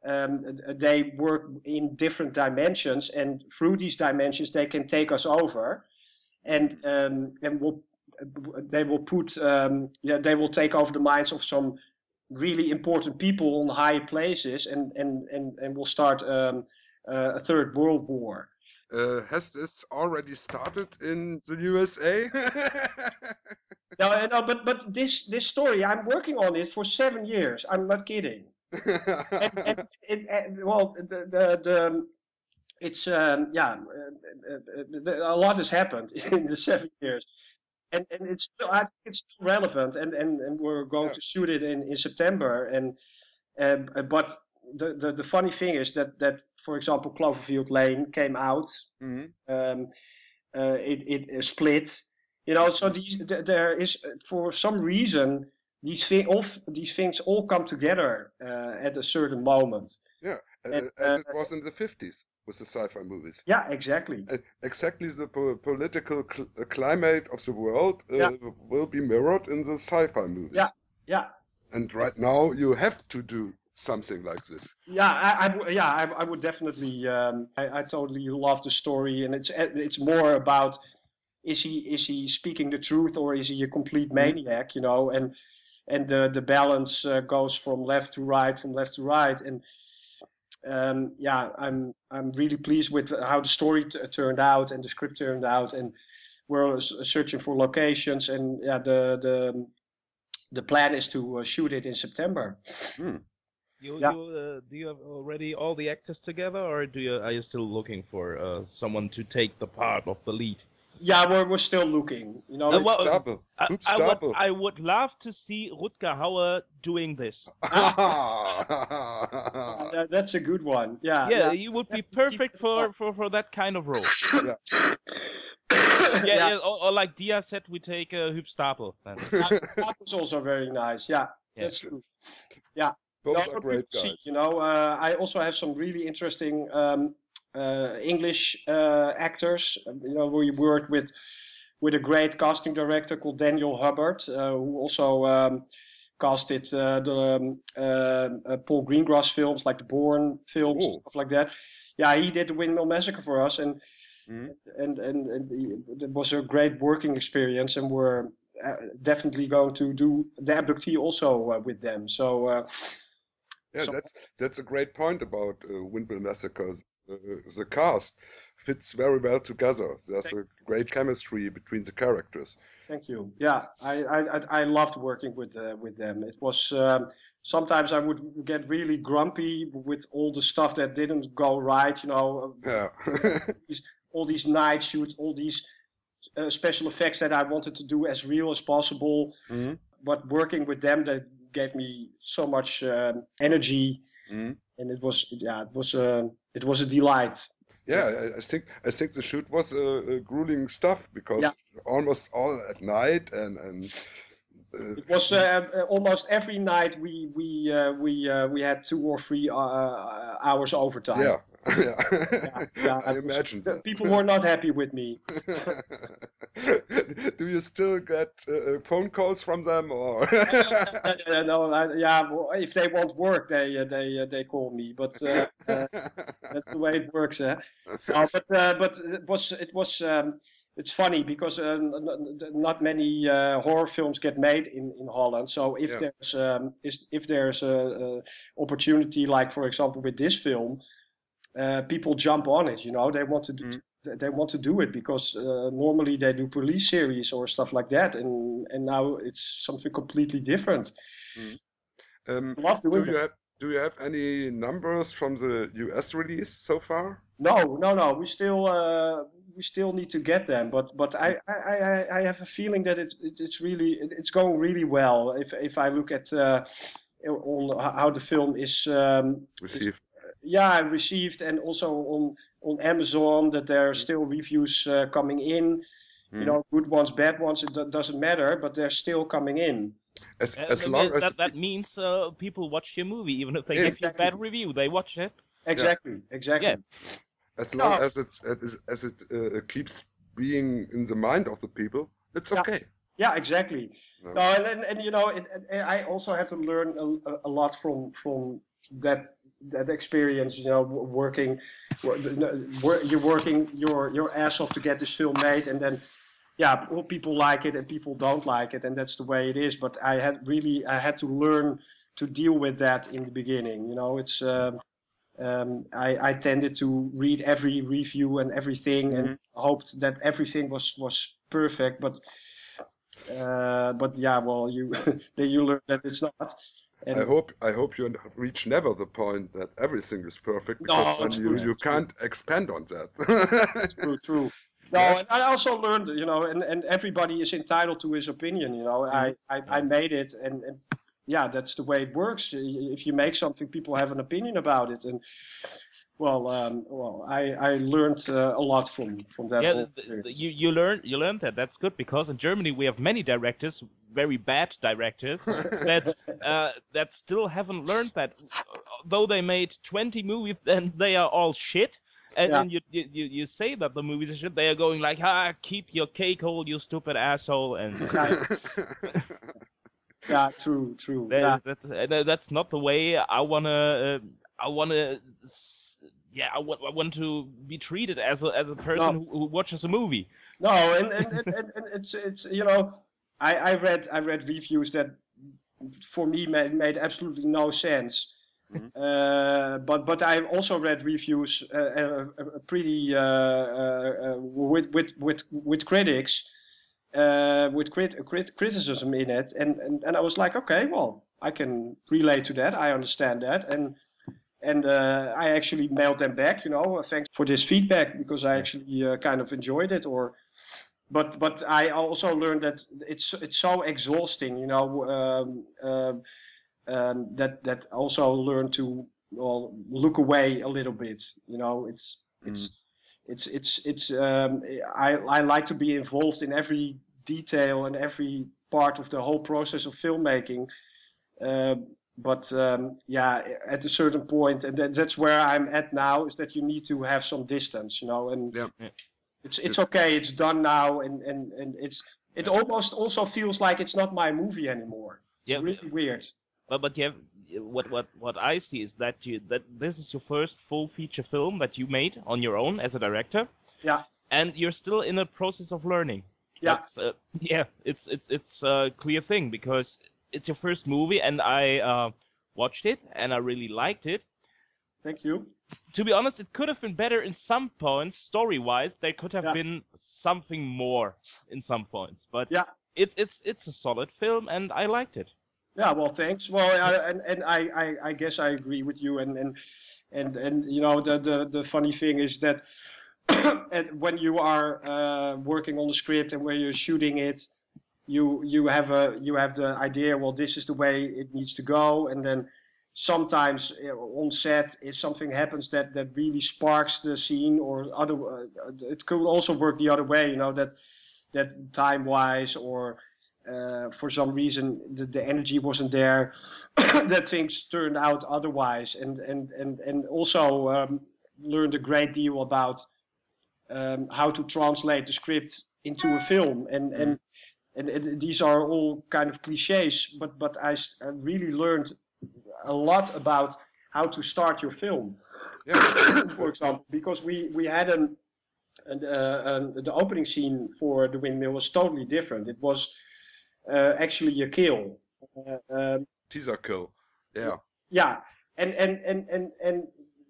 Um, they work in different dimensions, and through these dimensions, they can take us over, and um, and will they will put um, yeah they will take over the minds of some really important people on high places, and and and and will start um, uh, a third world war. Uh, has this already started in the USA? No, no, but but this this story, I'm working on it for seven years. I'm not kidding. And, and it, uh, well, the the, the it's um, yeah, uh, uh, a lot has happened in the seven years, and and it's still I think it's still relevant, and and, and we're going Yeah. to shoot it in in September, and um, but. The, the, the funny thing is that, that, for example, Cloverfield Lane came out Mhm. um, uh, it, it split. You know, so these, there is for some reason these thi- all, these things all come together uh, at a certain moment. Uh, And, as uh, it was in the 50s with the sci-fi movies. Yeah, exactly. Uh, exactly the po- political cl- uh, climate of the world uh, Yeah. will be mirrored in the sci-fi movies. Yeah. Yeah, And right now you have to do something like this. yeah, I, I yeah, I, I would definitely. Um, I, I totally love the story, and it's uh, it's more about is he is he speaking the truth or is he a complete maniac? You know, and and the the balance uh, goes from left to right, from left to right, and um, yeah, I'm I'm really pleased with how the story turned out and the script turned out, and we're searching for locations, and yeah, the the the plan is to uh, shoot it in September. You, Yeah. you, uh, do you have already all the actors together, or do you are you still looking for uh, someone to take the part of the lead? Yeah, we're we're still looking. You know, Uh, it's- well, Stapel. I, Good I would I would love to see Rutger Hauer doing this. uh, that- that's a good one. Yeah, Yeah, yeah, you would be perfect for, for, for that kind of role. yeah. Yeah, yeah, or, or like Dia said, we take uh, Huub Stapel. Then. that was also very nice. Yeah, Yeah. that's true. Both No, are great we'll see, you know, uh, I also have some really interesting um, English uh, actors. Um, You know, we worked with with a great casting director called Daniel Hubbard, uh, who also um, casted uh, the um, uh, uh, Paul Greengrass films, like the Bourne films and Oh. stuff like that. Yeah, he did the Windmill Massacre for us, and Mhm. and and, and it was a great working experience, and we're uh, definitely going to do the abductee also uh, with them. So. Uh, Yeah, So- that's that's a great point about uh, Windmill Massacre. Uh, the cast fits very well together. There's a great chemistry between the characters. Thank you. Yeah, I I, I- I loved working with uh, with them. It was um, sometimes I would get really grumpy with all the stuff that didn't go right. You know, Yeah. all these night shoots, all these uh, special effects that I wanted to do as real as possible. Mhm. But working with them, that gave me so much um, energy, Mhm. and it was yeah, it was a it was a delight. Yeah, I, think I think the shoot was uh, uh, grueling stuff because Yeah. almost all at night and and uh, It was uh, uh, almost every night we we uh, we uh, we had two or three uh, hours overtime. yeah, yeah. yeah, I imagine that. people were not happy with me. Do you still get uh, phone calls from them or? Uh, no, I, yeah, well, if they want work, they uh, they uh, they call me. But uh, uh, that's the way it works. Eh? Uh, but uh, but it was it was um, it's funny because uh, not many uh, horror films get made in, in Holland. So if Yeah. there's um, is, if there's a, a opportunity, like for example with this film, uh, people jump on it. You know, they want to do, Mm. they want to do it because uh, normally they do police series or stuff like that, and and now it's something completely different. um, Love do you have do you have any numbers from the US release so far? No, no, no. We still uh, we still need to get them, but but I I, I, I have a feeling that it's it's really it's going really well. If if I look at uh, on how the film is um, Received. Yeah I received and also on on Amazon that there are still reviews uh, coming in. You Mm. know, good ones, bad ones. It do- doesn't matter, but they're still coming in. As Uh, as long th- as that, that means uh, people watch your movie, even if they Yeah, give you a bad review, they watch it. Exactly, exactly. Yeah. as long Yeah. as it as, as it uh, keeps being in the mind of the people, it's Yeah. okay. Yeah, exactly. No. No, and, and, and you know, it, and I also had to learn a, a lot from from that that experience. You know, working, wor- wor- you're working your your ass off to get this film made, and then yeah, well, people like it and people don't like it, and that's the way it is. But I had really I had to learn to deal with that in the beginning. You know, it's. Um, um, I, I tended to read every review and everything, and hoped that everything was was perfect. But uh, but yeah, well, you then you learn that it's not. And I hope I hope you reach never the point that everything is perfect because No, then you, true, you true. can't expand on that. true, true. No, and I also learned, you know, and, and everybody is entitled to his opinion. You know, I, I, I made it, and, and yeah, that's the way it works. If you make something, people have an opinion about it, and well, um, well, I, I learned uh, a lot from from that. yeah, whole th- th- you you learn you learned that. That's good because in Germany we have many directors, very bad directors, that uh, that still haven't learned that. Though they made 20 movies, and they are all shit. And Yeah. then you, you you you say that the movies are shit. They are going like, ah, keep your cake hole, you stupid asshole, and yeah, true, true. that Yeah. that's that's not the way I wanna. Uh, I wanna. s- Yeah, I want, I want to be treated as a as a person No. who, who watches a movie. No, and, and, and, and it's it's you know, I, I read I read reviews that for me made, made absolutely no sense. Mhm. Uh, but but I also read reviews uh, uh, uh, pretty uh, uh, uh, with with with with critics uh, with crit, crit, criticism in it, and, and and I was like, okay, well, I can relate to that. I understand that, and and uh, I actually mailed them back, you know, thanks for this feedback because I actually uh, kind of enjoyed it. Or, but but I also learned that it's it's so exhausting, you know, um, um, um, that that also learned to well look away a little bit. You know, it's it's it's it's it's um, I I like to be involved in every detail and every part of the whole process of filmmaking. Uh, but um, yeah, at a certain point, and that's where I'm at now, is that you need to have some distance, you know, and. Yeah. It's it's okay, it's done now, and and and it's it almost also feels like it's not my movie anymore. It's Yeah, really weird. But but you have what what what I see is that you that this is your first full feature film that you made on your own as a director. Yeah. And you're still in a process of learning. Yeah. Uh, yeah. It's it's it's a clear thing because it's your first movie, and I uh, watched it and I really liked it. Thank you. To be honest, it could have been better in some points, story wise. There could have Yeah. been something more in some points, but Yeah. it's it's it's a solid film, and I liked it. Yeah, well, thanks. Well, I, and and I, I, I guess I agree with you. And and and and you know, the the, the funny thing is that and when you are uh, working on the script and when you're shooting it, you you have a you have the idea. Well, this is the way it needs to go, and then sometimes uh, on set, if something happens that that really sparks the scene, or other, uh, it could also work the other way. You know that that time wise or uh, for some reason the, the energy wasn't there that things turned out otherwise and and and and also um, learned a great deal about um, how to translate the script into a film and and and, and these are all kind of cliches but but I really learned a lot about how to start your film yeah. for example, because we we had an, an, uh, um, the opening scene for the windmill was totally different. It was uh, actually a kill. Uh, um, Teaser kill. Yeah. yeah, and and and and and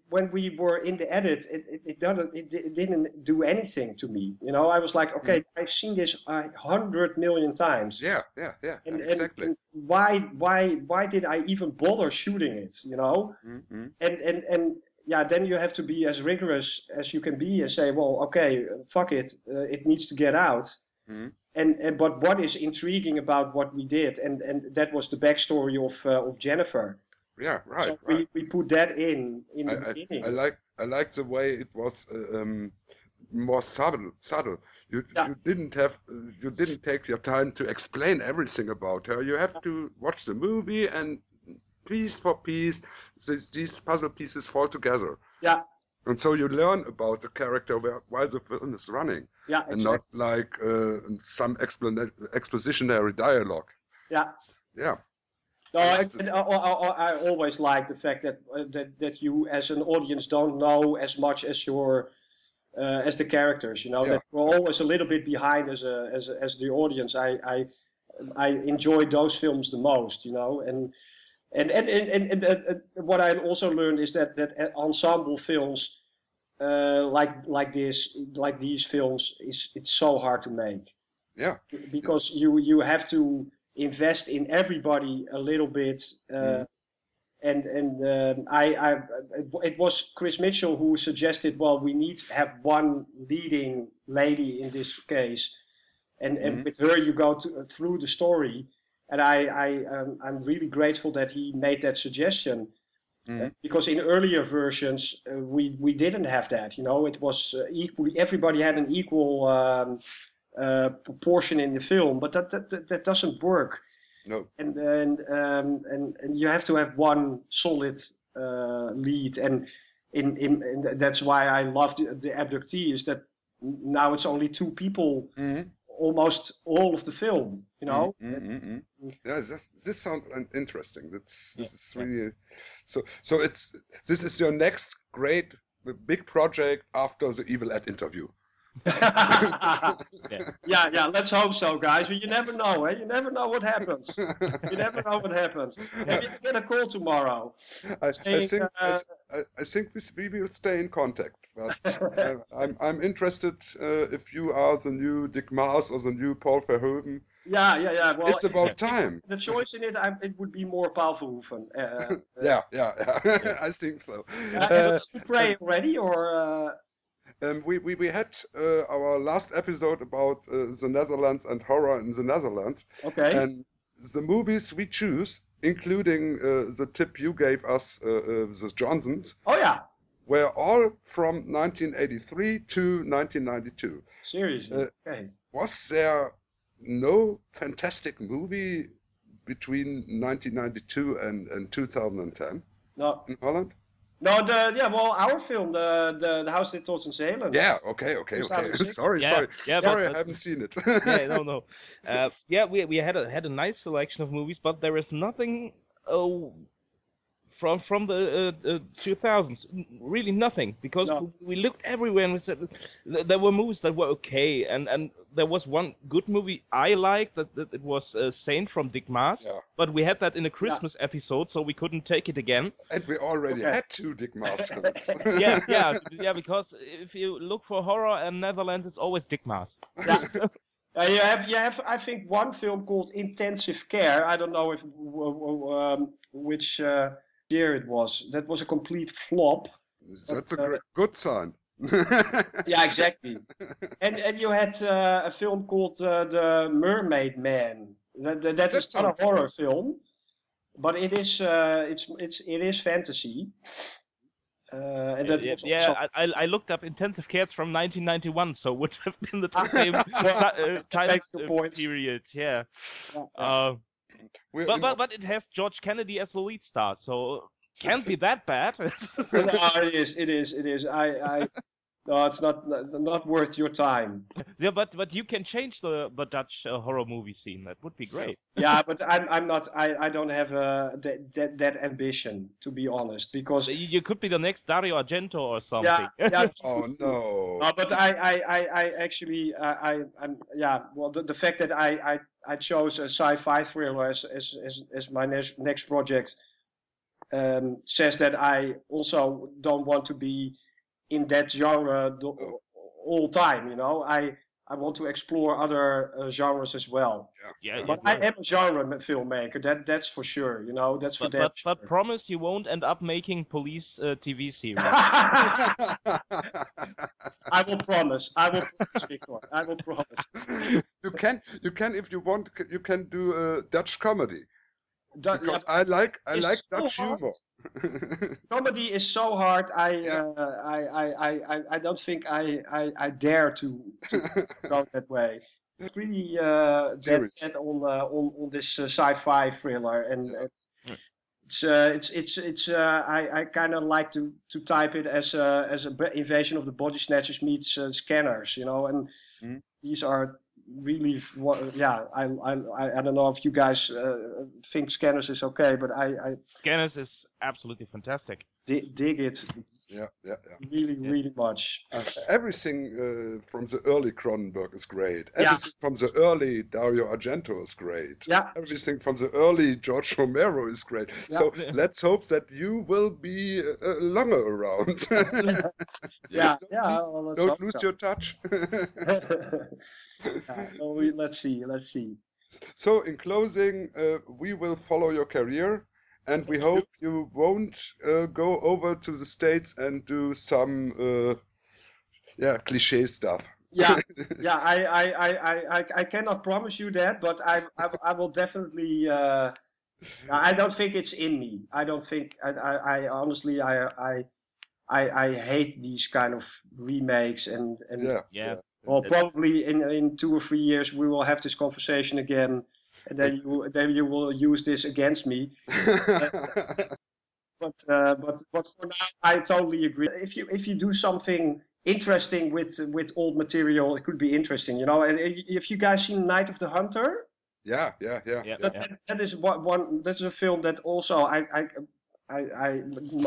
when we were in the edit, it it, it doesn't it, it didn't do anything to me. You know, I was like, okay, I've seen this a hundred million times. Yeah. Yeah. Yeah. And, and- exactly. and why why why did I even bother shooting it? You know, mm-hmm. and and and yeah, then you have to be as rigorous as you can be and say, well, okay, fuck it, uh, it needs to get out. Mm-hmm. And, and but what is intriguing about what we did, and and that was the backstory of uh, of Jennifer. Yeah. Right. so right. we, we put that in in the I, beginning. I, I like I like the way it was uh, um, more subtle. Subtle. You Yeah. you didn't have uh, you didn't take your time to explain everything about her. You have to watch the movie and piece for piece, th- these puzzle pieces fall together. Yeah. And so you learn about the character while the film is running, Yeah, exactly. and not like uh, some expositionary dialogue. yeah. Yeah, No, I I. I, I, always like the fact that uh, that that you as an audience don't know as much as your uh, as the characters. You know Yeah. that we're always a little bit behind as a as a, as the audience. I I I enjoy those films the most. You know, and and and and, and, and, what I also learned is that that uh, ensemble films. Uh, like like this, like these films, is it's so hard to make yeah, because you you have to invest in everybody a little bit uh, Mhm. and and um, I, I it was Chris Mitchell who suggested well we need to have one leading lady in this case and and Mhm. with her you go to, through the story and I I um, I'm really grateful that he made that suggestion Mhm. because in earlier versions uh, we we didn't have that you know it was uh, equally everybody had an equal um, uh, proportion in the film but that that, that, doesn't work no, and and um, and, and you have to have one solid uh, lead and in, in, in that's why I love the, the abductee is that now it's only two people Mhm. almost all of the film you know Mhm, mhm, mhm. Yeah, this this sounds interesting. That's this Yeah, is really so. So it's this is your next great big project after the Evil Ed interview. yeah yeah let's hope so guys but you never know eh? you never know what happens you never know what happens maybe I get a call tomorrow I, I think uh, I, I think we, we will stay in contact. But uh, I'm I'm interested uh, if you are the new Dick Maas or the new Paul Verhoeven. yeah yeah yeah well it's about time. the choice in it I, it would be more Paul Verhoeven uh, uh, Yeah, yeah, yeah. I think so. Uh, Uh, did you pray already, or uh, Um, we, we, we had uh, our last episode about uh, the Netherlands and horror in the Netherlands. okay? And the movies we choose, including uh, the tip you gave us, uh, uh, the Johnsons, oh yeah, were all from 1983 to 1992. seriously. Uh, okay. Was there no fantastic movie between 1992 and, and 2010 No, in Holland? No, the yeah, well, our film, the the, the House That Tot in Zeeland. Yeah, okay, okay, okay. sorry, Yeah, sorry. yeah, but- sorry, I but- haven't seen it. yeah, no, no. Uh, yeah, we we had a had a nice selection of movies, but there is nothing. Oh, from from the uh, uh, 2000s, really nothing. Because No. we we looked everywhere and we said there were movies that were okay, and and there was one good movie I liked that, that it was uh, Saint from Dick Maas Yeah. But we had that in a Christmas episode, so we couldn't take it again. And we already Okay. had two Dick Maas films. yeah, yeah, yeah. Because if you look for horror in Netherlands, it's always Dick Maas Yeah. Uh, you have you have I think one film called Intensive Care. I don't know if w- w- um, which uh, year it was. That was a complete flop. That's a uh, good sign. Yeah, exactly. and and you had uh, a film called uh, The Mermaid Man. That that, that That is not a sounds horror film, but it is uh, it's it's it is fantasy. Uh, and that yeah, yeah, I, I I looked up intensive cares from 1991, so would have been the same Well, ti- uh, time uh, period. Yeah, Yeah, yeah. Uh, We're but, but but it has George Kennedy as the lead star, so can't be that bad. no, it is, it is, it is. I, I, no, it's not, not, not worth your time. yeah, but but you can change the the Dutch uh, horror movie scene. That would be great. Yeah, but I'm, I'm not, I, I don't have uh, that, that, that ambition to be honest, because You, you could be the next Dario Argento or something. yeah, yeah. oh no. No, but I, I, I, I actually, I, I, I'm, yeah. Well, the, the fact that I, I, I chose a sci-fi thriller as, as, as, as my next, next project um, says that I also don't want to be in that genre the, all time. You know, I, I want to explore other uh, genres as well. Yeah, yeah But yeah, I am a genre filmmaker. That, that's for sure. You know, that's for but, damn but, but promise you won't end up making police uh, TV series. I will promise. I will promise, Victor. I will promise. you can, you can, if you want, you can do a Dutch comedy That- because I like, I like so Dutch humor. comedy is so hard. I Yeah. uh, I, I, I, I, don't think I, I, I dare to, to go that way. It's really uh, dead, dead on, uh, on on this uh, sci-fi thriller, and uh, It's uh, it's it's it's. Uh, I I kind of like to to type it as a as a invasion of the body snatchers meets uh, scanners, you know, and Mhm. these are really yeah. I I I I don't know if you guys uh, think scanners is okay, but I I Scanners is absolutely fantastic. Di- dig it Yeah, yeah, yeah. really really much. Uh, Everything uh, from the early Cronenberg is great. Yeah. Everything from the early Dario Argento is great. yeah, Everything from the early George Romero is great. Yeah. So let's hope that you will be uh, uh, longer around. yeah, Don't yeah. lose- well, let's Don't lose so. your touch. Yeah, well, we, let's see, let's see. so, in closing, uh, we will follow your career, and we hope you won't uh, go over to the states and do some, uh, yeah, cliche stuff. Yeah, yeah. I, I, I, I, I- I cannot promise you that, but I, I, I will definitely. Uh, I don't think it's in me. I don't think. I, I, I honestly, I, I, I, I hate these kind of remakes, and and Yeah. Yeah. well, probably in in two or three years we will have this conversation again, and then you then you will use this against me. But uh, but but for now, I totally agree. If you if you do something interesting with with old material, it could be interesting, you know. And if you guys seen Night of the Hunter, yeah, yeah, yeah. Yeah. that, that, that is one, one that's a film that also I I. I, I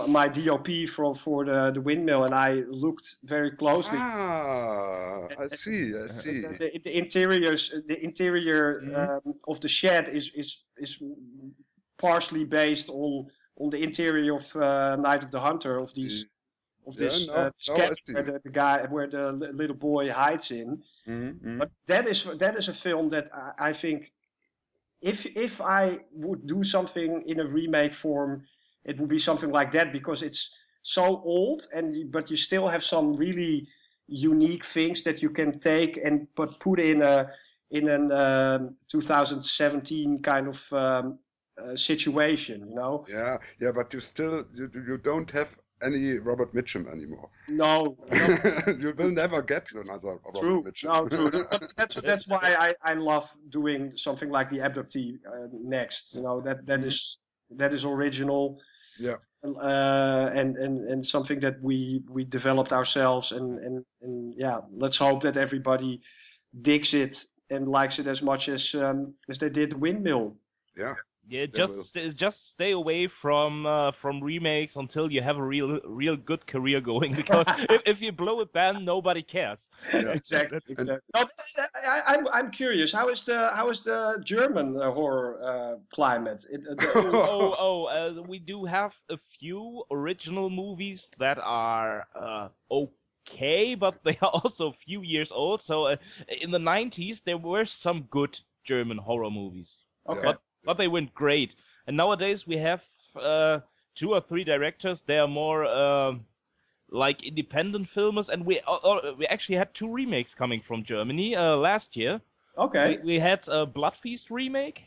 my DOP for for the, the windmill and I looked very closely. Ah, I see, I see. The, the, the interiors, the interior Mhm. um, of the shed is is is partially based on on the interior of uh, Night of the Hunter of these of Mm. Yeah, this no, uh, no, I sketch see. where the, the guy where the little boy hides in. Mhm, mhm. But that is that is a film that I, I think if if I would do something in a remake form, it would be something like that because it's so old and but you still have some really unique things that you can take and but put in a in an um, 2017 kind of um, uh, situation, you know? Yeah, yeah, but you still you, you don't have any Robert Mitchum anymore. No, no you will never get another Robert True. Mitchum. No, true. But that's that's why I, I love doing something like the abductee uh, next. You know that that is that is original. Yeah. Uh, and and and something that we we developed ourselves and and and yeah. Let's hope that everybody digs it and likes it as much as um, as they did Windmill. yeah, Yeah, They just st- just stay away from uh, from remakes until you have a real real good career going. Because if, if you blow it, then nobody cares. yeah. Exactly. That's- exactly. No, I, I, I'm I'm curious. How is the how is the German uh, horror uh, climate? It, uh, the- oh, oh, uh, we do have a few original movies that are uh, okay, but they are also a few years old. So uh, in the 90s, there were some good German horror movies, okay. but but they weren't great. And nowadays we have uh, two or three directors. They are more um like independent filmers, and we uh, uh, we actually had two remakes coming from Germany uh, last year. Okay. We, we had a Blood Feast remake.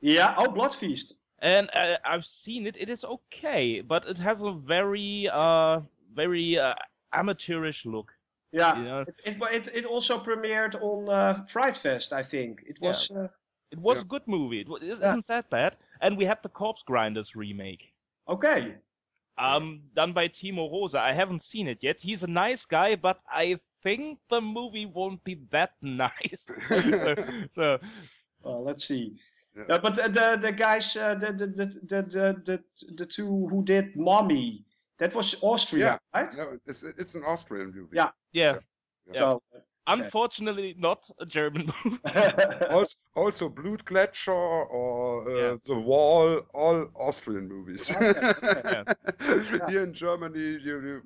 Yeah. Oh, Blood Feast. and uh, I've seen it. It is okay, but it has a very, uh, very uh, amateurish look. Yeah. You know, It, it, it, it also premiered on uh, Fright Fest, I think. It was. Uh, it was Yeah. a good movie. It wa- it Yeah. isn't that bad. And we had the Corpse Grinders remake, okay. um, done by Timo Rose. I haven't seen it yet. He's a nice guy, but I think the movie won't be that nice. so, so Well, let's see. Yeah. Yeah, but the the, the guys, uh, the, the, the the the the the two who did Mommy, that was Austria, Yeah. right? No, it's it's an Austrian movie. Yeah. yeah, So. Unfortunately not a German movie. Also, also Blutgletscher or uh, Yeah. The Wall, all Austrian movies. Okay, okay. Here in Germany, you, you,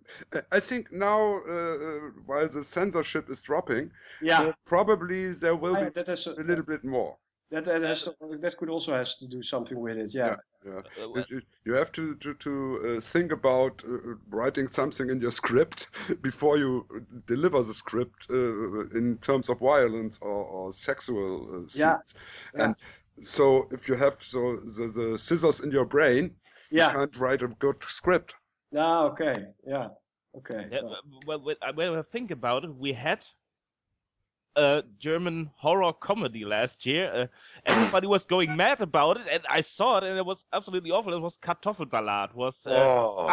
I think now, uh, uh, while the censorship is dropping, yeah. uh, probably there will Ah, be that is a little bit more. That that has that could also has to do something with it. Yeah. Yeah. Uh, You- You, you have to to, to uh, think about uh, writing something in your script before you deliver the script uh, in terms of violence or, or sexual uh, scenes. Yeah, yeah. And so, if you have so the, the scissors in your brain, you Yeah. can't write a good script. Ah, okay. Yeah. Okay. Yeah, Well, well, well, I- think about it. We had a German horror comedy last year. Uh, everybody was going mad about it, and I saw it, and it was absolutely awful. It was Kartoffelsalat, was uh, Oh.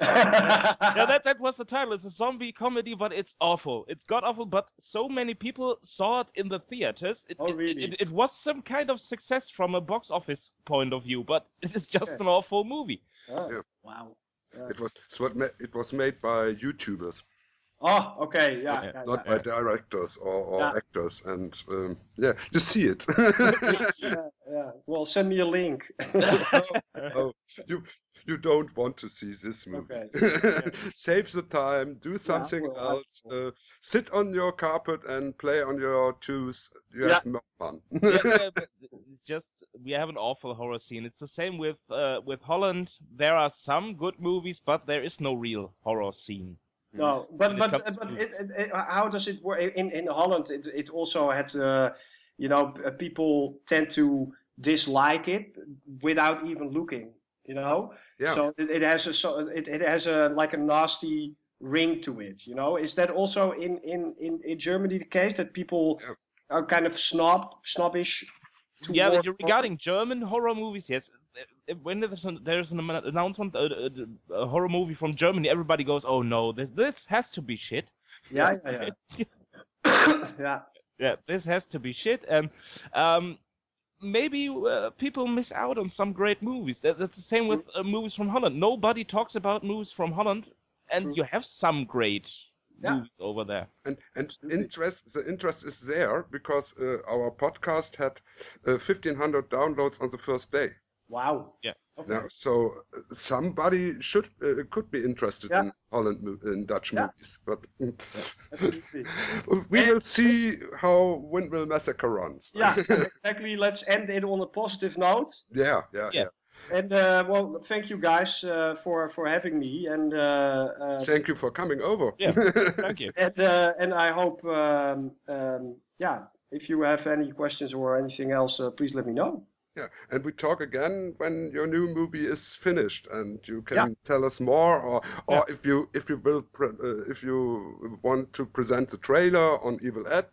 Yeah, that that was the title. It's a zombie comedy, but it's awful. It's god awful. But so many people saw it in the theaters. It, Oh, really? It, it, was some kind of success from a box office point of view, but it is just Okay. an awful movie. Oh, Yeah. Wow. It was it was it was made by YouTubers, Oh, okay. Yeah. Yeah, yeah, not yeah. by directors or, or Yeah. actors. And um, yeah, you see it. yeah, yeah. Well, send me a link. oh, you you don't want to see this movie. Okay. Save the time. Do something well, I- else. Uh, sit on your carpet and play on your toes. You Yeah. have more fun. yeah, yeah, it's just we have an awful horror scene. It's the same with uh, with Holland. There are some good movies, but there is no real horror scene. No, but When but but it, it, it, how does it work in in Holland? It it also had uh, you know people tend to dislike it without even looking. You know, Yeah. so it, it has a so it, it has a like a nasty ring to it. You know, is that also in in in, in Germany the case that people Yeah. are kind of snob snobbish? Yeah, toward but regarding German horror movies, yes. Uh, When there's an, there's an announcement, uh, uh, a horror movie from Germany, everybody goes, "Oh no, this this has to be shit." Yeah, yeah, yeah. yeah. yeah, this has to be shit, and um, maybe uh, people miss out on some great movies. That, that's the same with uh, movies from Holland. Nobody talks about movies from Holland, and True. you have some great Yeah. movies over there. And and interest the interest is there because uh, our podcast had uh, fifteen hundred downloads on the first day. Wow. Yeah. Okay. Now, so uh, somebody should uh, could be interested Yeah. in Holland in Dutch Yeah. movies, but we And- will see how Windmill Massacre runs. Yeah, exactly. Let's end it on a positive note. yeah, yeah, Yeah. yeah. And uh, well, thank you guys uh, for for having me, and uh, uh, Thank you for coming over. Yeah. Thank you. and uh, and I hope um, um, yeah, if you have any questions or anything else, uh, please let me know. Yeah, and we talk again when your new movie is finished, and you can Yeah. tell us more, or or Yeah. if you if you will pre- uh, if you want to present the trailer on Evil Ed,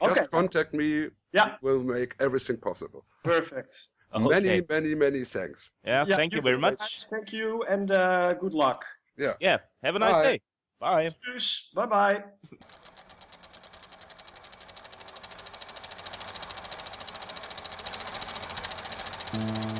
Okay. just contact me. Yeah. we'll make everything possible. Perfect. Many Okay. many many thanks. Yeah, Yeah, thank you very too, much. Thank you, and uh, good luck. Yeah, Yeah. have a nice Bye. day. Bye. Tschüss. Bye bye. Thank